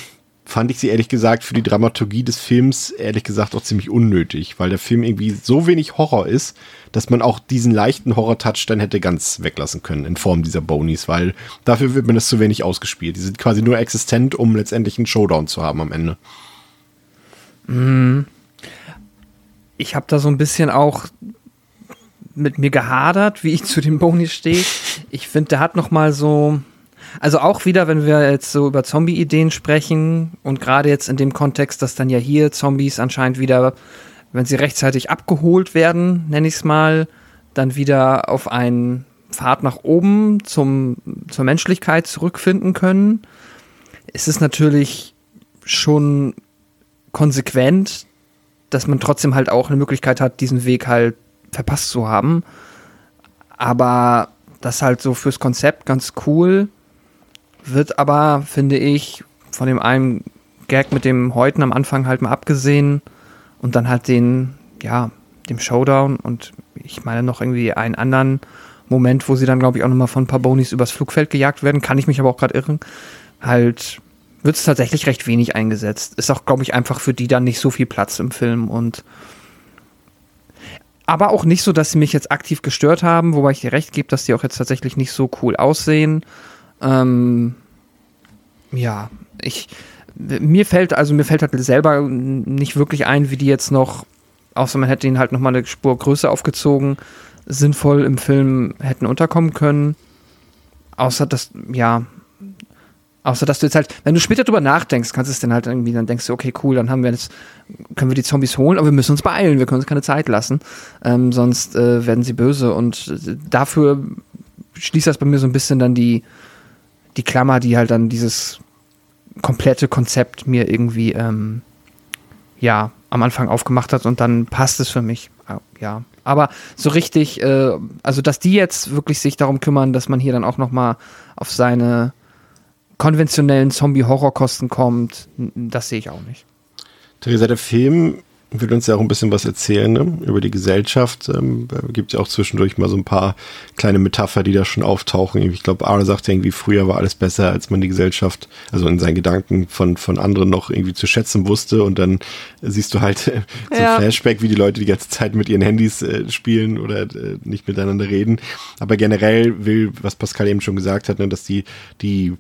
fand ich sie ehrlich gesagt für die Dramaturgie des Films ehrlich gesagt auch ziemlich unnötig, weil der Film irgendwie so wenig Horror ist, dass man auch diesen leichten Horror-Touch dann hätte ganz weglassen können in Form dieser Bonies, weil dafür wird mir das zu wenig ausgespielt. Die sind quasi nur existent, um letztendlich einen Showdown zu haben am Ende. Mhm. Ich habe da so ein bisschen auch mit mir gehadert, wie ich zu den Bonis stehe. Ich finde, der hat noch mal so, also auch wieder, wenn wir jetzt so über Zombie-Ideen sprechen und gerade jetzt in dem Kontext, dass dann ja hier Zombies anscheinend wieder, wenn sie rechtzeitig abgeholt werden, nenne ich es mal, dann wieder auf einen Pfad nach oben zum, zur Menschlichkeit zurückfinden können, ist es natürlich schon konsequent, dass man trotzdem halt auch eine Möglichkeit hat, diesen Weg halt verpasst zu haben. Aber das halt so fürs Konzept ganz cool. Wird aber, finde ich, von dem einen Gag mit dem Häuten am Anfang halt mal abgesehen und dann halt den, ja, dem Showdown und ich meine noch irgendwie einen anderen Moment, wo sie dann, glaube ich, auch nochmal von ein paar Bonis übers Flugfeld gejagt werden, kann ich mich aber auch gerade irren, halt wird es tatsächlich recht wenig eingesetzt. Ist auch, glaube ich, einfach für die dann nicht so viel Platz im Film und aber auch nicht so, dass sie mich jetzt aktiv gestört haben, wobei ich dir recht gebe, dass die auch jetzt tatsächlich nicht so cool aussehen. Ähm, ja, ich mir fällt also mir fällt halt selber nicht wirklich ein, wie die jetzt noch, außer man hätte ihnen halt noch mal eine Spur größer aufgezogen, sinnvoll im Film hätten unterkommen können. Außer dass ja, Außer dass du jetzt halt, wenn du später drüber nachdenkst, kannst du es dann halt irgendwie, dann denkst du, okay, cool, dann haben wir jetzt, können wir die Zombies holen, aber wir müssen uns beeilen, wir können uns keine Zeit lassen, ähm, sonst äh, werden sie böse. Und äh, dafür schließt das bei mir so ein bisschen dann die, die Klammer, die halt dann dieses komplette Konzept mir irgendwie, ähm, ja, am Anfang aufgemacht hat und dann passt es für mich. Ja. Aber so richtig, äh, also dass die jetzt wirklich sich darum kümmern, dass man hier dann auch nochmal auf seine konventionellen Zombie-Horrorkosten kommt, das sehe ich auch nicht. Theresa, der Film will uns ja auch ein bisschen was erzählen ne? über die Gesellschaft. Ähm, gibt ja auch zwischendurch mal so ein paar kleine Metapher, die da schon auftauchen. Ich glaube, Ara sagt ja irgendwie, früher war alles besser, als man die Gesellschaft, also in seinen Gedanken von, von anderen noch irgendwie zu schätzen wusste. Und dann siehst du halt äh, so ja. ein Flashback, wie die Leute die ganze Zeit mit ihren Handys äh, spielen oder äh, nicht miteinander reden. Aber generell will, was Pascal eben schon gesagt hat, ne, dass die, die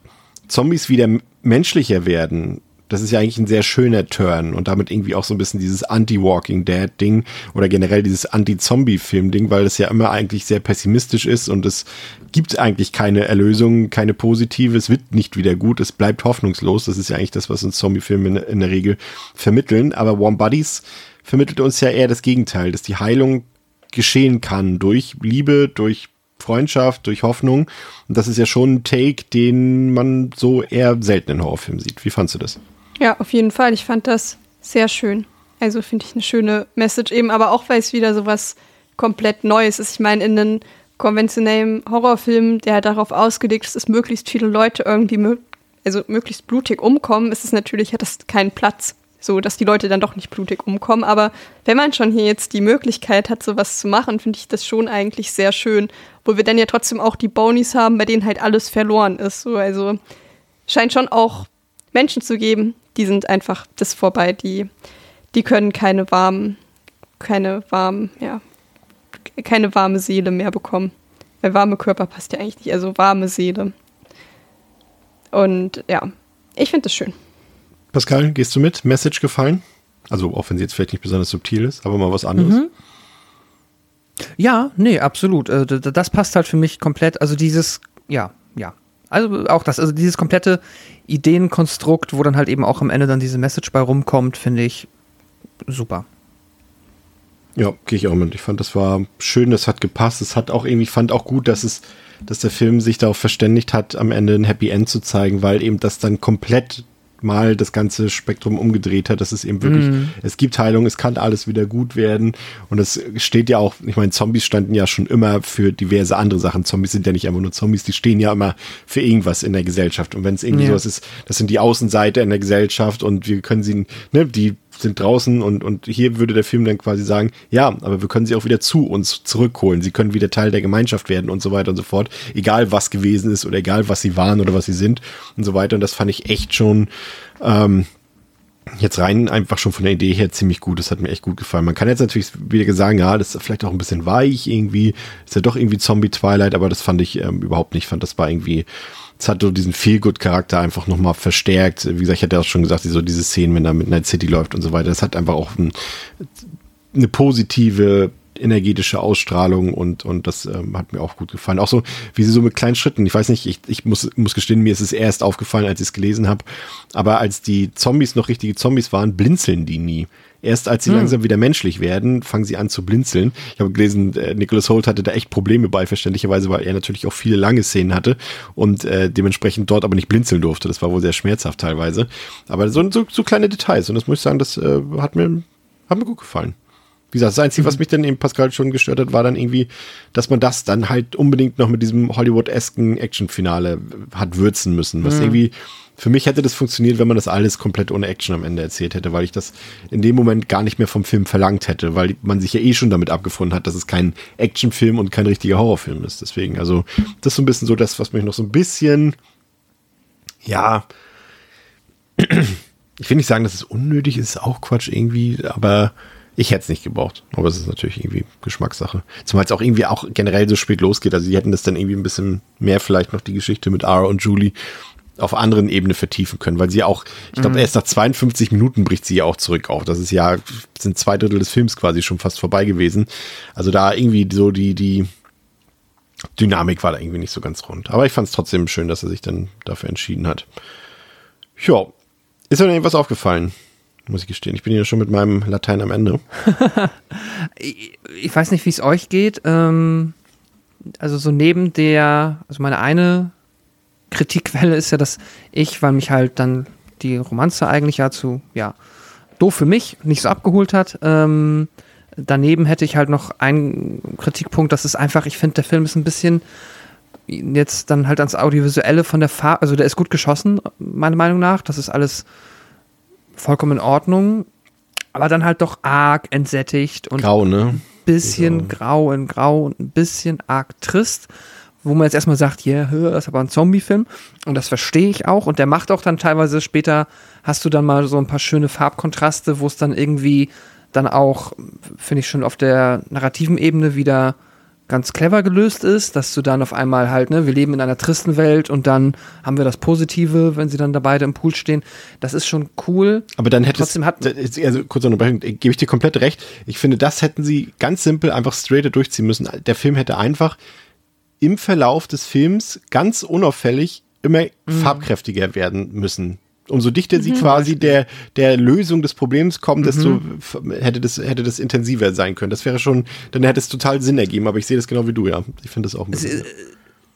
Zombies wieder menschlicher werden, das ist ja eigentlich ein sehr schöner Turn und damit irgendwie auch so ein bisschen dieses Anti-Walking Dead-Ding oder generell dieses Anti-Zombie-Film-Ding, weil das ja immer eigentlich sehr pessimistisch ist und es gibt eigentlich keine Erlösung, keine positive, es wird nicht wieder gut, es bleibt hoffnungslos. Das ist ja eigentlich das, was uns Zombie-Filme in, in der Regel vermitteln. Aber Warm Buddies vermittelt uns ja eher das Gegenteil, dass die Heilung geschehen kann durch Liebe, durch Freundschaft, durch Hoffnung. Und das ist ja schon ein Take, den man so eher selten in Horrorfilmen sieht. Wie fandst du das? Ja, auf jeden Fall. Ich fand das sehr schön. Also finde ich eine schöne Message eben, aber auch weil es wieder so was komplett Neues ist. Ich meine, in einem konventionellen Horrorfilm, der darauf ausgelegt ist, dass möglichst viele Leute irgendwie mö also möglichst blutig umkommen, ist es natürlich, hat das keinen Platz. So, dass die Leute dann doch nicht blutig umkommen. Aber wenn man schon hier jetzt die Möglichkeit hat, sowas zu machen, finde ich das schon eigentlich sehr schön. Wo wir dann ja trotzdem auch die Bonies haben, bei denen halt alles verloren ist. So, also scheint schon auch Menschen zu geben, die sind einfach das vorbei, die, die können keine warmen, keine warmen, ja, keine warme Seele mehr bekommen. Weil warme Körper passt ja eigentlich nicht, also warme Seele. Und ja, ich finde das schön. Pascal, gehst du mit? Message gefallen? Also, auch wenn sie jetzt vielleicht nicht besonders subtil ist, aber mal was anderes. Mhm. Ja, nee, absolut. Äh, das passt halt für mich komplett. Also dieses, ja, ja. Also auch das, also dieses komplette Ideenkonstrukt, wo dann halt eben auch am Ende dann diese Message bei rumkommt, finde ich super. Ja, gehe ich auch mit. Ich fand, das war schön, das hat gepasst. Es hat auch irgendwie, ich fand auch gut, dass es, dass der Film sich darauf verständigt hat, am Ende ein Happy End zu zeigen, weil eben das dann komplett mal das ganze Spektrum umgedreht hat. Das ist eben wirklich, mm. es gibt Heilung, es kann alles wieder gut werden. Und es steht ja auch, ich meine, Zombies standen ja schon immer für diverse andere Sachen. Zombies sind ja nicht einfach nur Zombies, die stehen ja immer für irgendwas in der Gesellschaft. Und wenn es irgendwie ja. sowas ist, das sind die Außenseite in der Gesellschaft und wir können sie, ne, die sind draußen und, und hier würde der Film dann quasi sagen, ja, aber wir können sie auch wieder zu uns zurückholen. Sie können wieder Teil der Gemeinschaft werden und so weiter und so fort. Egal was gewesen ist oder egal was sie waren oder was sie sind und so weiter. Und das fand ich echt schon ähm, jetzt rein einfach schon von der Idee her ziemlich gut. Das hat mir echt gut gefallen. Man kann jetzt natürlich wieder sagen, ja, das ist vielleicht auch ein bisschen weich irgendwie. Ist ja doch irgendwie Zombie Twilight, aber das fand ich ähm, überhaupt nicht. Ich fand, das war irgendwie, es hat so diesen Feel-Good-Charakter einfach nochmal verstärkt. Wie gesagt, ich hatte auch schon gesagt, so diese Szenen, wenn da mit Night City läuft und so weiter. Das hat einfach auch ein, eine positive energetische Ausstrahlung und, und das ähm, hat mir auch gut gefallen. Auch so, wie sie so mit kleinen Schritten, ich weiß nicht, ich, ich muss, muss gestehen, mir ist es erst aufgefallen, als ich es gelesen habe, aber als die Zombies noch richtige Zombies waren, blinzeln die nie. Erst als sie hm. langsam wieder menschlich werden, fangen sie an zu blinzeln. Ich habe gelesen, äh, Nicholas Holt hatte da echt Probleme bei, verständlicherweise, weil er natürlich auch viele lange Szenen hatte und äh, dementsprechend dort aber nicht blinzeln durfte. Das war wohl sehr schmerzhaft teilweise. Aber so, so, so kleine Details und das muss ich sagen, das äh, hat mir, hat mir gut gefallen. Wie gesagt, das Einzige, was mhm. mich dann eben Pascal schon gestört hat, war dann irgendwie, dass man das dann halt unbedingt noch mit diesem Hollywood-esken Action-Finale hat würzen müssen. Was mhm. irgendwie, für mich hätte das funktioniert, wenn man das alles komplett ohne Action am Ende erzählt hätte, weil ich das in dem Moment gar nicht mehr vom Film verlangt hätte, weil man sich ja eh schon damit abgefunden hat, dass es kein Actionfilm und kein richtiger Horrorfilm ist. Deswegen, also, das ist so ein bisschen so das, was mich noch so ein bisschen, ja, ich will nicht sagen, dass es unnötig ist, auch Quatsch irgendwie, aber ich hätte es nicht gebraucht, aber es ist natürlich irgendwie Geschmackssache. Zumal es auch irgendwie auch generell so spät losgeht. Also die hätten das dann irgendwie ein bisschen mehr vielleicht noch die Geschichte mit Ara und Julie auf anderen Ebene vertiefen können, weil sie auch, ich glaube, mhm. erst nach 52 Minuten bricht sie ja auch zurück auf. Das ist ja, sind zwei Drittel des Films quasi schon fast vorbei gewesen. Also da irgendwie so die, die Dynamik war da irgendwie nicht so ganz rund. Aber ich fand es trotzdem schön, dass er sich dann dafür entschieden hat. Ja, ist mir irgendwas aufgefallen? Muss ich gestehen. Ich bin ja schon mit meinem Latein am Ende. ich weiß nicht, wie es euch geht. Ähm, also so neben der, also meine eine Kritikquelle ist ja, dass ich, weil mich halt dann die Romanze eigentlich ja zu, ja, doof für mich, nicht so abgeholt hat. Ähm, daneben hätte ich halt noch einen Kritikpunkt, das ist einfach, ich finde, der Film ist ein bisschen jetzt dann halt ans Audiovisuelle von der Farbe, also der ist gut geschossen, meiner Meinung nach. Das ist alles vollkommen in Ordnung, aber dann halt doch arg entsättigt und grau, ne? bisschen genau. grau in grau und ein bisschen arg trist, wo man jetzt erstmal sagt, ja, yeah, das ist aber ein Zombie-Film und das verstehe ich auch und der macht auch dann teilweise später, hast du dann mal so ein paar schöne Farbkontraste, wo es dann irgendwie dann auch, finde ich schon auf der narrativen Ebene wieder ganz clever gelöst ist, dass du dann auf einmal halt, ne, wir leben in einer tristen Welt und dann haben wir das Positive, wenn sie dann da beide im Pool stehen. Das ist schon cool. Aber dann hätte trotzdem hat also kurz Unterbrechung, gebe ich dir komplett recht. Ich finde, das hätten sie ganz simpel einfach straighter durchziehen müssen. Der Film hätte einfach im Verlauf des Films ganz unauffällig immer mhm. farbkräftiger werden müssen Umso dichter sie quasi der, der Lösung des Problems kommen, desto f- hätte das, hätte das intensiver sein können. Das wäre schon, dann hätte es total Sinn ergeben, aber ich sehe das genau wie du, ja. Ich finde das auch ein bisschen.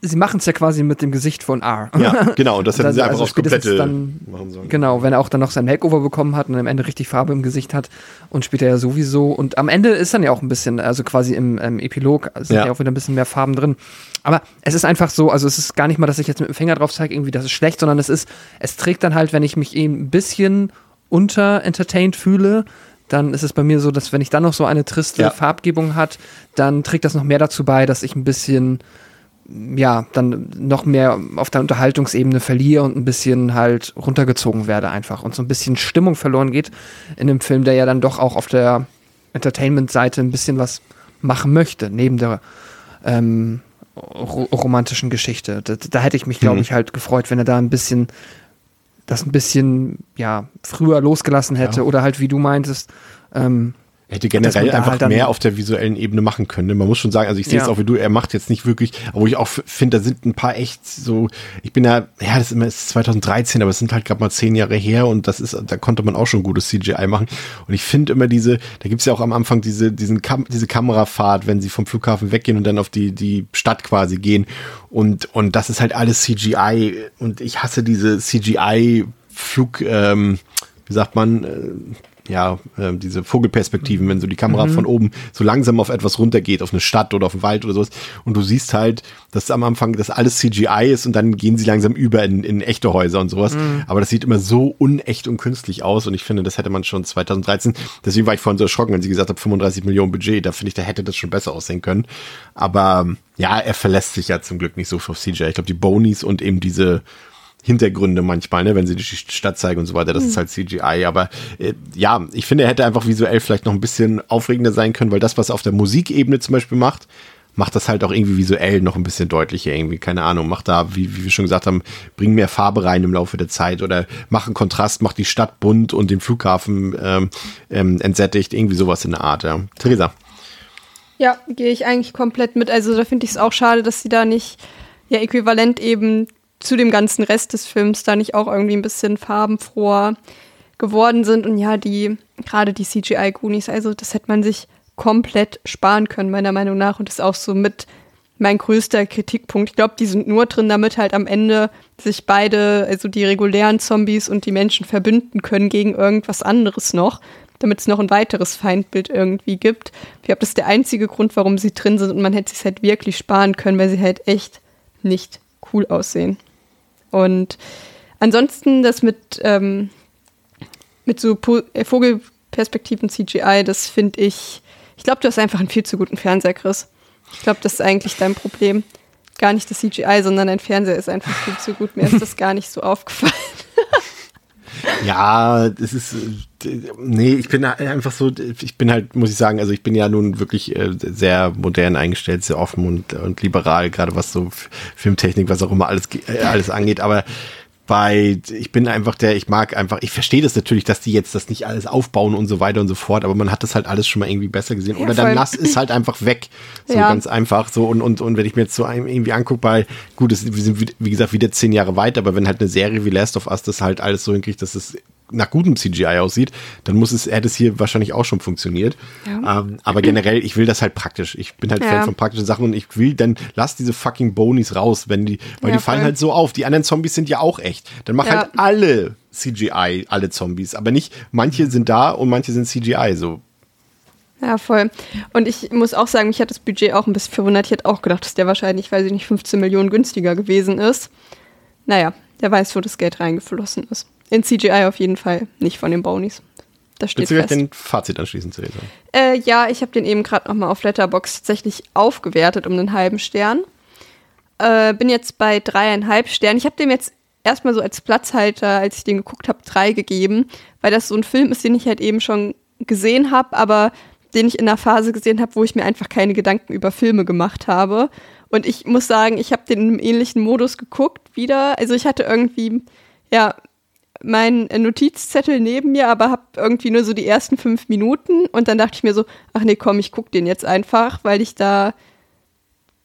Sie machen es ja quasi mit dem Gesicht von R. Ja, genau, und das hätten sie einfach also aufs komplette dann- machen sollen. Genau, wenn er auch dann noch sein Makeover bekommen hat und am Ende richtig Farbe im Gesicht hat und später ja sowieso. Und am Ende ist dann ja auch ein bisschen, also quasi im ähm, Epilog sind Ja. ja. auch wieder ein bisschen mehr Farben drin. Aber es ist einfach so, also es ist gar nicht mal, dass ich jetzt mit dem Finger drauf zeige, irgendwie, das ist schlecht, sondern es ist, es trägt dann halt, wenn ich mich eben ein bisschen unter entertained fühle, dann ist es bei mir so, dass wenn ich dann noch so eine triste Ja. Farbgebung hat, dann trägt das noch mehr dazu bei, dass ich ein bisschen ja, dann noch mehr auf der Unterhaltungsebene verliere und ein bisschen halt runtergezogen werde einfach und so ein bisschen Stimmung verloren geht in einem Film, der ja dann doch auch auf der Entertainment-Seite ein bisschen was machen möchte, neben der ähm, ro romantischen Geschichte. Da, da hätte ich mich, glaube Mhm. ich, halt gefreut, wenn er da ein bisschen das ein bisschen ja früher losgelassen hätte Ja. oder halt wie du meintest ähm, Hätte generell einfach halt mehr auf der visuellen Ebene machen können. ne? Man muss schon sagen, also ich sehe es Ja. auch wie du, er macht jetzt nicht wirklich, wo ich auch finde, da sind ein paar echt so, ich bin ja, ja, das ist immer ist 2013, aber es sind halt gerade mal zehn Jahre her und das ist, da konnte man auch schon gutes CGI machen. Und ich finde immer diese, da gibt's ja auch am Anfang diese, diesen Kam diese Kamerafahrt, wenn sie vom Flughafen weggehen und dann auf die, die Stadt quasi gehen. Und, und das ist halt alles CGI und ich hasse diese CGI-Flug, ähm, wie sagt man, äh, ja, äh, diese Vogelperspektiven, wenn so die Kamera von oben so langsam auf etwas runtergeht, auf eine Stadt oder auf einen Wald oder sowas. Und du siehst halt, dass am Anfang das alles CGI ist und dann gehen sie langsam über in, in echte Häuser und sowas. Aber das sieht immer so unecht und künstlich aus und ich finde, das hätte man schon 2013. Deswegen war ich vorhin so erschrocken, wenn sie gesagt hat, 35 Millionen Budget. Da finde ich, da hätte das schon besser aussehen können. Aber ja, er verlässt sich ja zum Glück nicht so auf CGI. Ich glaube, die Bonies und eben diese Hintergründe manchmal, ne, wenn sie die Stadt zeigen und so weiter, das ist halt CGI. Aber äh, ja, ich finde, er hätte einfach visuell vielleicht noch ein bisschen aufregender sein können, weil das, was er auf der Musikebene zum Beispiel macht, macht das halt auch irgendwie visuell noch ein bisschen deutlicher irgendwie, keine Ahnung, macht da, wie, wie wir schon gesagt haben, bring mehr Farbe rein im Laufe der Zeit oder mach einen Kontrast, macht die Stadt bunt und den Flughafen ähm, ähm, entsättigt, irgendwie sowas in der Art, ja. Theresa. Ja, gehe ich eigentlich komplett mit. Also da finde ich es auch schade, dass sie da nicht ja äquivalent eben zu dem ganzen Rest des Films da nicht auch irgendwie ein bisschen farbenfroher geworden sind. Und ja, die, gerade die CGI-Goonies, also das hätte man sich komplett sparen können, meiner Meinung nach. Und das ist auch so mit mein größter Kritikpunkt. Ich glaube, die sind nur drin, damit halt am Ende sich beide, also die regulären Zombies und die Menschen verbünden können gegen irgendwas anderes noch, damit es noch ein weiteres Feindbild irgendwie gibt. Ich glaube, das ist der einzige Grund, warum sie drin sind und man hätte sich halt wirklich sparen können, weil sie halt echt nicht cool aussehen. Und ansonsten das mit, ähm, mit so Po- äh, Vogelperspektiven CGI, das finde ich, ich glaube, du hast einfach einen viel zu guten Fernseher, Chris. Ich glaube, das ist eigentlich dein Problem. Gar nicht das CGI, sondern dein Fernseher ist einfach viel zu gut. Mir ist das gar nicht so aufgefallen. Ja, das ist, äh, nee, ich bin einfach so, ich bin halt, muss ich sagen, also ich bin ja nun wirklich äh, sehr modern eingestellt, sehr offen und, und liberal, gerade was so Filmtechnik, was auch immer alles, äh, alles angeht, aber bei, ich bin einfach der, ich mag einfach, ich verstehe das natürlich, dass die jetzt das nicht alles aufbauen und so weiter und so fort, aber man hat das halt alles schon mal irgendwie besser gesehen. Ja, Oder dann voll. lass es halt einfach weg. So Ja. ganz einfach. So, und, und, und wenn ich mir jetzt so einem irgendwie angucke, bei, gut, es, wir sind, wie- wie gesagt, wieder zehn Jahre weit, aber wenn halt eine Serie wie Last of Us das halt alles so hinkriegt, dass es nach gutem CGI aussieht, dann muss es, hätte es hier wahrscheinlich auch schon funktioniert. Ja. Ähm, aber generell, ich will das halt praktisch. Ich bin halt Ja. Fan von praktischen Sachen und ich will dann, lass diese fucking Bonies raus, wenn die, weil Ja, die fallen voll. halt so auf. Die anderen Zombies sind ja auch echt. Dann mach halt alle CGI, alle Zombies. Aber nicht, manche sind da und manche sind CGI, so. Ja, voll. Und ich muss auch sagen, mich hat das Budget auch ein bisschen verwundert. Ich hätte auch gedacht, dass der wahrscheinlich, weiß ich nicht, 15 Millionen günstiger gewesen ist. Naja, der weiß, wo das Geld reingeflossen ist. In CGI auf jeden Fall, nicht von den Bonies. Das steht Willst du fest. den Fazit anschließen, Theresa? Äh, ja, ich habe den eben gerade nochmal auf Letterbox tatsächlich aufgewertet um einen halben Stern. Äh, bin jetzt bei dreieinhalb Sternen. Ich habe dem jetzt erstmal so als Platzhalter, als ich den geguckt habe, drei gegeben, weil das so ein Film ist, den ich halt eben schon gesehen habe, aber den ich in einer Phase gesehen habe, wo ich mir einfach keine Gedanken über Filme gemacht habe. Und ich muss sagen, ich habe den in einem ähnlichen Modus geguckt wieder. Also ich hatte irgendwie, ja, meinen Notizzettel neben mir, aber habe irgendwie nur so die ersten fünf Minuten und dann dachte ich mir so, ach nee, komm, ich guck den jetzt einfach, weil ich da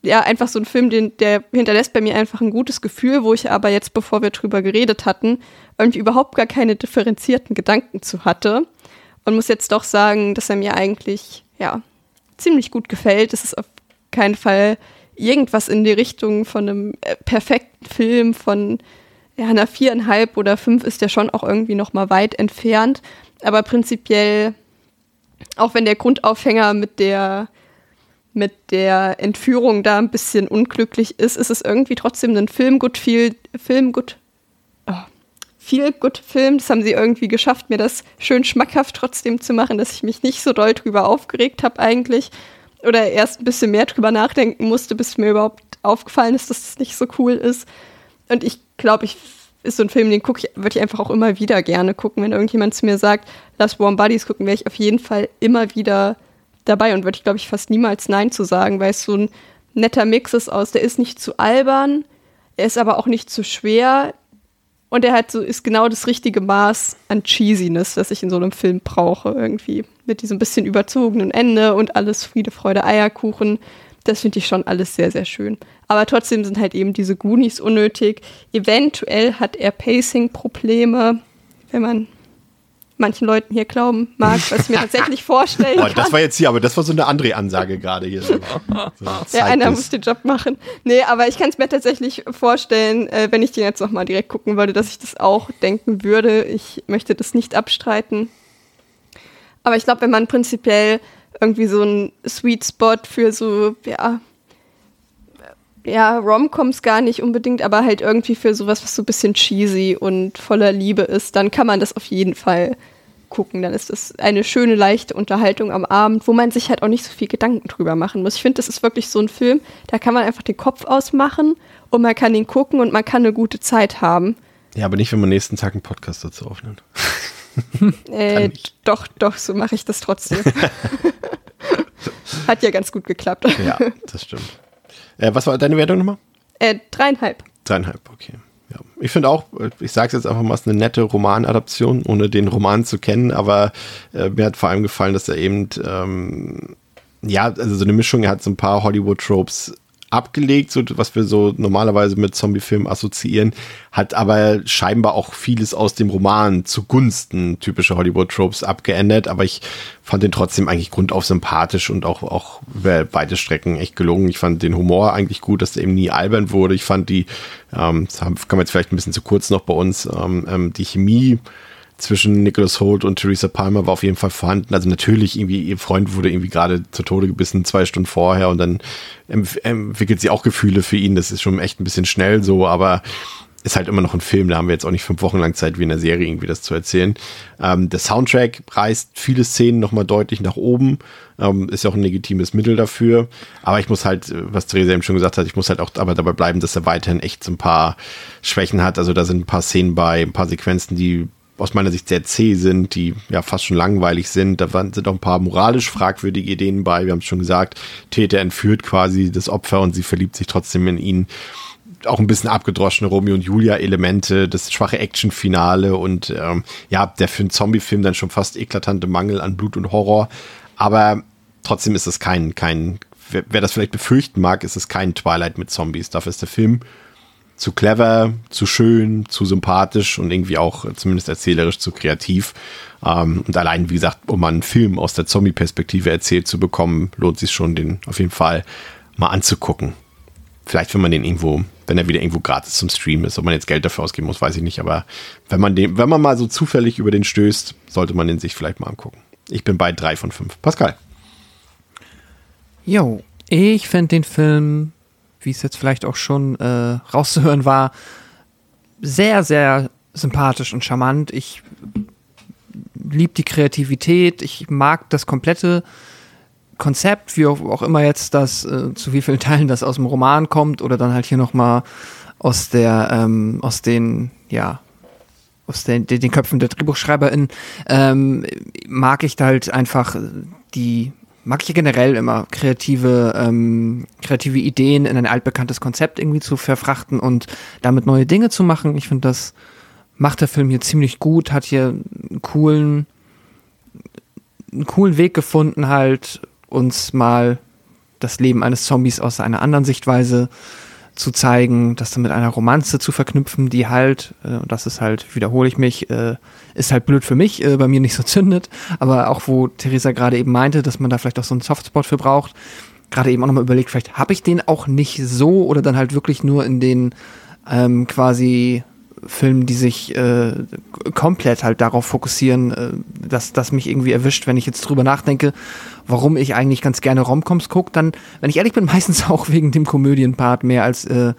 ja einfach so ein Film, den, der hinterlässt bei mir einfach ein gutes Gefühl, wo ich aber jetzt, bevor wir drüber geredet hatten, irgendwie überhaupt gar keine differenzierten Gedanken zu hatte. Und muss jetzt doch sagen, dass er mir eigentlich, ja, ziemlich gut gefällt. Es ist auf keinen Fall irgendwas in die Richtung von einem äh, perfekten Film von ja, einer viereinhalb oder fünf ist der schon auch irgendwie noch mal weit entfernt. Aber prinzipiell, auch wenn der Grundaufhänger mit der mit der Entführung da ein bisschen unglücklich ist, ist es irgendwie trotzdem ein Film gut viel Film gut oh, viel gut Film. Das haben sie irgendwie geschafft, mir das schön schmackhaft trotzdem zu machen, dass ich mich nicht so doll drüber aufgeregt habe eigentlich oder erst ein bisschen mehr drüber nachdenken musste, bis mir überhaupt aufgefallen ist, dass das nicht so cool ist. Und ich glaube, ich ist so ein Film, den gucke ich, würde ich einfach auch immer wieder gerne gucken. Wenn irgendjemand zu mir sagt, lass Warm Buddies gucken, wäre ich auf jeden Fall immer wieder dabei und würde ich, glaube ich, fast niemals Nein zu sagen, weil es so ein netter Mix ist aus, der ist nicht zu albern, er ist aber auch nicht zu schwer und er hat so, ist genau das richtige Maß an Cheesiness, das ich in so einem Film brauche, irgendwie. Mit diesem bisschen überzogenen Ende und alles Friede, Freude, Eierkuchen. Das finde ich schon alles sehr, sehr schön. Aber trotzdem sind halt eben diese Goonies unnötig. Eventuell hat er Pacing-Probleme, wenn man manchen Leuten hier glauben mag, was ich mir tatsächlich vorstellen Boah, Das war jetzt hier, aber das war so eine andere Ansage gerade hier. So, so ja, einer muss den Job machen. Nee, aber ich kann es mir tatsächlich vorstellen, äh, wenn ich den jetzt nochmal direkt gucken würde, dass ich das auch denken würde. Ich möchte das nicht abstreiten. Aber ich glaube, wenn man prinzipiell irgendwie so einen Sweet Spot für so, ja, ja, Romcoms gar nicht unbedingt, aber halt irgendwie für sowas, was so ein bisschen cheesy und voller Liebe ist, dann kann man das auf jeden Fall gucken. Dann ist das eine schöne, leichte Unterhaltung am Abend, wo man sich halt auch nicht so viel Gedanken drüber machen muss. Ich finde, das ist wirklich so ein Film, da kann man einfach den Kopf ausmachen und man kann ihn gucken und man kann eine gute Zeit haben. Ja, aber nicht, wenn man nächsten Tag einen Podcast dazu aufnimmt. äh, doch, doch, so mache ich das trotzdem. Hat ja ganz gut geklappt. Ja, das stimmt. Äh, was war deine Wertung nochmal? Äh, dreieinhalb. Dreieinhalb, okay. Ja. Ich finde auch, ich sage es jetzt einfach mal, es ist eine nette Romanadaption, ohne den Roman zu kennen, aber äh, mir hat vor allem gefallen, dass er eben, ähm, ja, also so eine Mischung, er hat so ein paar Hollywood-Tropes abgelegt, so was wir so normalerweise mit Zombie-Filmen assoziieren, hat aber scheinbar auch vieles aus dem Roman zugunsten typischer Hollywood-Tropes abgeändert, aber ich fand den trotzdem eigentlich grundauf sympathisch und auch, auch über weite Strecken echt gelungen. Ich fand den Humor eigentlich gut, dass der eben nie albern wurde. Ich fand die, ähm, das kann man jetzt vielleicht ein bisschen zu kurz noch bei uns, ähm, ähm, die Chemie zwischen Nicholas Holt und Theresa Palmer war auf jeden Fall vorhanden. Also natürlich irgendwie, ihr Freund wurde irgendwie gerade zu Tode gebissen, zwei Stunden vorher und dann entwickelt sie auch Gefühle für ihn. Das ist schon echt ein bisschen schnell so, aber ist halt immer noch ein Film, da haben wir jetzt auch nicht fünf Wochen lang Zeit, wie in der Serie irgendwie das zu erzählen. Ähm, der Soundtrack reißt viele Szenen nochmal deutlich nach oben, ähm, ist ja auch ein legitimes Mittel dafür. Aber ich muss halt, was Theresa eben schon gesagt hat, ich muss halt auch aber dabei bleiben, dass er weiterhin echt so ein paar Schwächen hat. Also da sind ein paar Szenen bei, ein paar Sequenzen, die aus meiner Sicht sehr zäh sind, die ja fast schon langweilig sind. Da sind auch ein paar moralisch fragwürdige Ideen bei. Wir haben es schon gesagt, Täter entführt quasi das Opfer und sie verliebt sich trotzdem in ihn. Auch ein bisschen abgedroschene Romeo und Julia-Elemente, das schwache Action-Finale und ähm, ja, der für einen Zombie-Film dann schon fast eklatante Mangel an Blut und Horror. Aber trotzdem ist es kein, kein, wer, wer das vielleicht befürchten mag, ist es kein Twilight mit Zombies. Dafür ist der Film zu clever, zu schön, zu sympathisch und irgendwie auch zumindest erzählerisch zu kreativ. Ähm, und allein, wie gesagt, um einen Film aus der Zombie-Perspektive erzählt zu bekommen, lohnt sich schon, den auf jeden Fall mal anzugucken. Vielleicht, wenn man den irgendwo, wenn er wieder irgendwo gratis zum Stream ist, ob man jetzt Geld dafür ausgeben muss, weiß ich nicht. Aber wenn man den, wenn man mal so zufällig über den stößt, sollte man den sich vielleicht mal angucken. Ich bin bei drei von fünf. Pascal. Jo, ich finde den Film wie es jetzt vielleicht auch schon äh, rauszuhören war, sehr, sehr sympathisch und charmant. Ich liebe die Kreativität, ich mag das komplette Konzept, wie auch, immer jetzt das, äh, zu wie vielen Teilen das aus dem Roman kommt oder dann halt hier nochmal aus der, ähm, aus den, ja, aus den, den, Köpfen der DrehbuchschreiberInnen, ähm, mag ich da halt einfach die mag ich generell immer, kreative, ähm, kreative Ideen in ein altbekanntes Konzept irgendwie zu verfrachten und damit neue Dinge zu machen. Ich finde, das macht der Film hier ziemlich gut, hat hier einen coolen, einen coolen Weg gefunden, halt uns mal das Leben eines Zombies aus einer anderen Sichtweise zu zeigen, das dann mit einer Romanze zu verknüpfen, die halt, äh, das ist halt, wiederhole ich mich, äh, ist halt blöd für mich, äh, bei mir nicht so zündet, aber auch wo Theresa gerade eben meinte, dass man da vielleicht auch so einen Softspot für braucht, gerade eben auch nochmal überlegt, vielleicht habe ich den auch nicht so oder dann halt wirklich nur in den ähm, quasi Filmen, die sich äh, komplett halt darauf fokussieren, äh, dass das mich irgendwie erwischt, wenn ich jetzt drüber nachdenke, warum ich eigentlich ganz gerne Romcoms gucke, dann, wenn ich ehrlich bin, meistens auch wegen dem Komödienpart mehr als äh,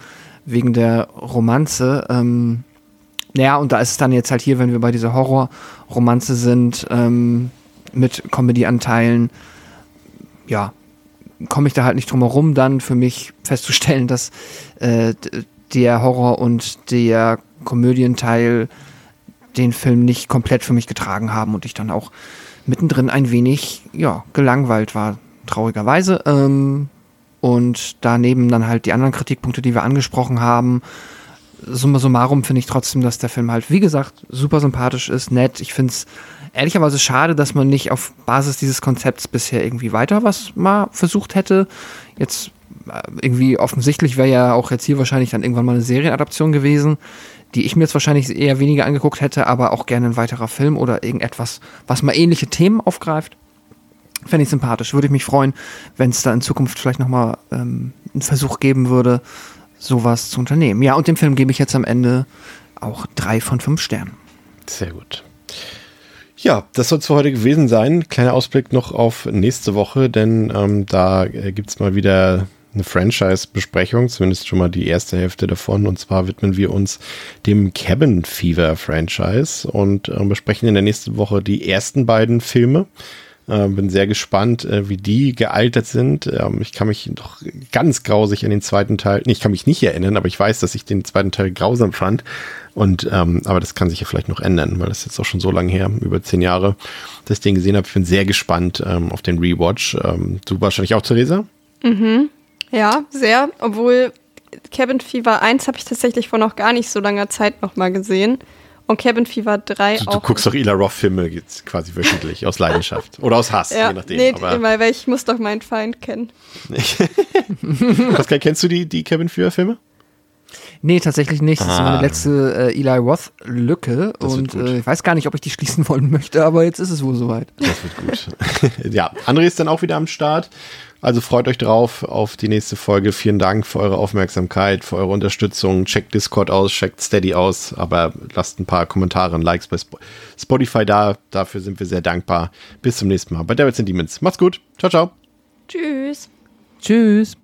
wegen der Romanze. Ähm, naja, und da ist es dann jetzt halt hier, wenn wir bei dieser Horror-Romanze sind, ähm, mit Comedy-Anteilen, ja, komme ich da halt nicht drum herum, dann für mich festzustellen, dass äh, der Horror und der Komödienteil den Film nicht komplett für mich getragen haben und ich dann auch mittendrin ein wenig, ja, gelangweilt war, traurigerweise. Ähm, und daneben dann halt die anderen Kritikpunkte, die wir angesprochen haben. Summa summarum finde ich trotzdem, dass der Film halt, wie gesagt, super sympathisch ist, nett. Ich finde es ehrlicherweise schade, dass man nicht auf Basis dieses Konzepts bisher irgendwie weiter was mal versucht hätte. Jetzt äh, irgendwie offensichtlich wäre ja auch jetzt hier wahrscheinlich dann irgendwann mal eine Serienadaption gewesen die ich mir jetzt wahrscheinlich eher weniger angeguckt hätte, aber auch gerne ein weiterer Film oder irgendetwas, was mal ähnliche Themen aufgreift. Fände ich sympathisch. Würde ich mich freuen, wenn es da in Zukunft vielleicht nochmal ähm, einen Versuch geben würde, sowas zu unternehmen. Ja, und dem Film gebe ich jetzt am Ende auch drei von fünf Sternen. Sehr gut. Ja, das soll es für heute gewesen sein. Kleiner Ausblick noch auf nächste Woche, denn ähm, da äh, gibt es mal wieder eine Franchise-Besprechung, zumindest schon mal die erste Hälfte davon. Und zwar widmen wir uns dem Cabin Fever Franchise und äh, besprechen in der nächsten Woche die ersten beiden Filme. Äh, bin sehr gespannt, äh, wie die gealtert sind. Ähm, ich kann mich doch ganz grausig an den zweiten Teil, nee, ich kann mich nicht erinnern, aber ich weiß, dass ich den zweiten Teil grausam fand. Und ähm, aber das kann sich ja vielleicht noch ändern, weil das ist jetzt auch schon so lange her, über zehn Jahre, ich den gesehen habe. Ich bin sehr gespannt ähm, auf den Rewatch. Ähm, du wahrscheinlich auch, Theresa? Mhm. Ja, sehr. Obwohl Cabin Fever 1 habe ich tatsächlich vor noch gar nicht so langer Zeit nochmal gesehen. Und Cabin Fever 3 du, auch. Du guckst doch Ila Roth-Filme jetzt quasi wöchentlich, aus Leidenschaft. Oder aus Hass, ja, je nachdem. Nee, aber immer, weil ich muss doch meinen Feind kennen. Pascal, kennst du die, die Cabin Fever-Filme? Nee, tatsächlich nicht. Das ist Ah. meine letzte äh, Eli Roth-Lücke. Und äh, ich weiß gar nicht, ob ich die schließen wollen möchte, aber jetzt ist es wohl soweit. Das wird gut. ja, André ist dann auch wieder am Start. Also freut euch drauf auf die nächste Folge. Vielen Dank für eure Aufmerksamkeit, für eure Unterstützung. Checkt Discord aus, checkt Steady aus, aber lasst ein paar Kommentare und Likes bei Sp- Spotify da. Dafür sind wir sehr dankbar. Bis zum nächsten Mal bei Devils and Demons. Macht's gut. Ciao, ciao. Tschüss. Tschüss.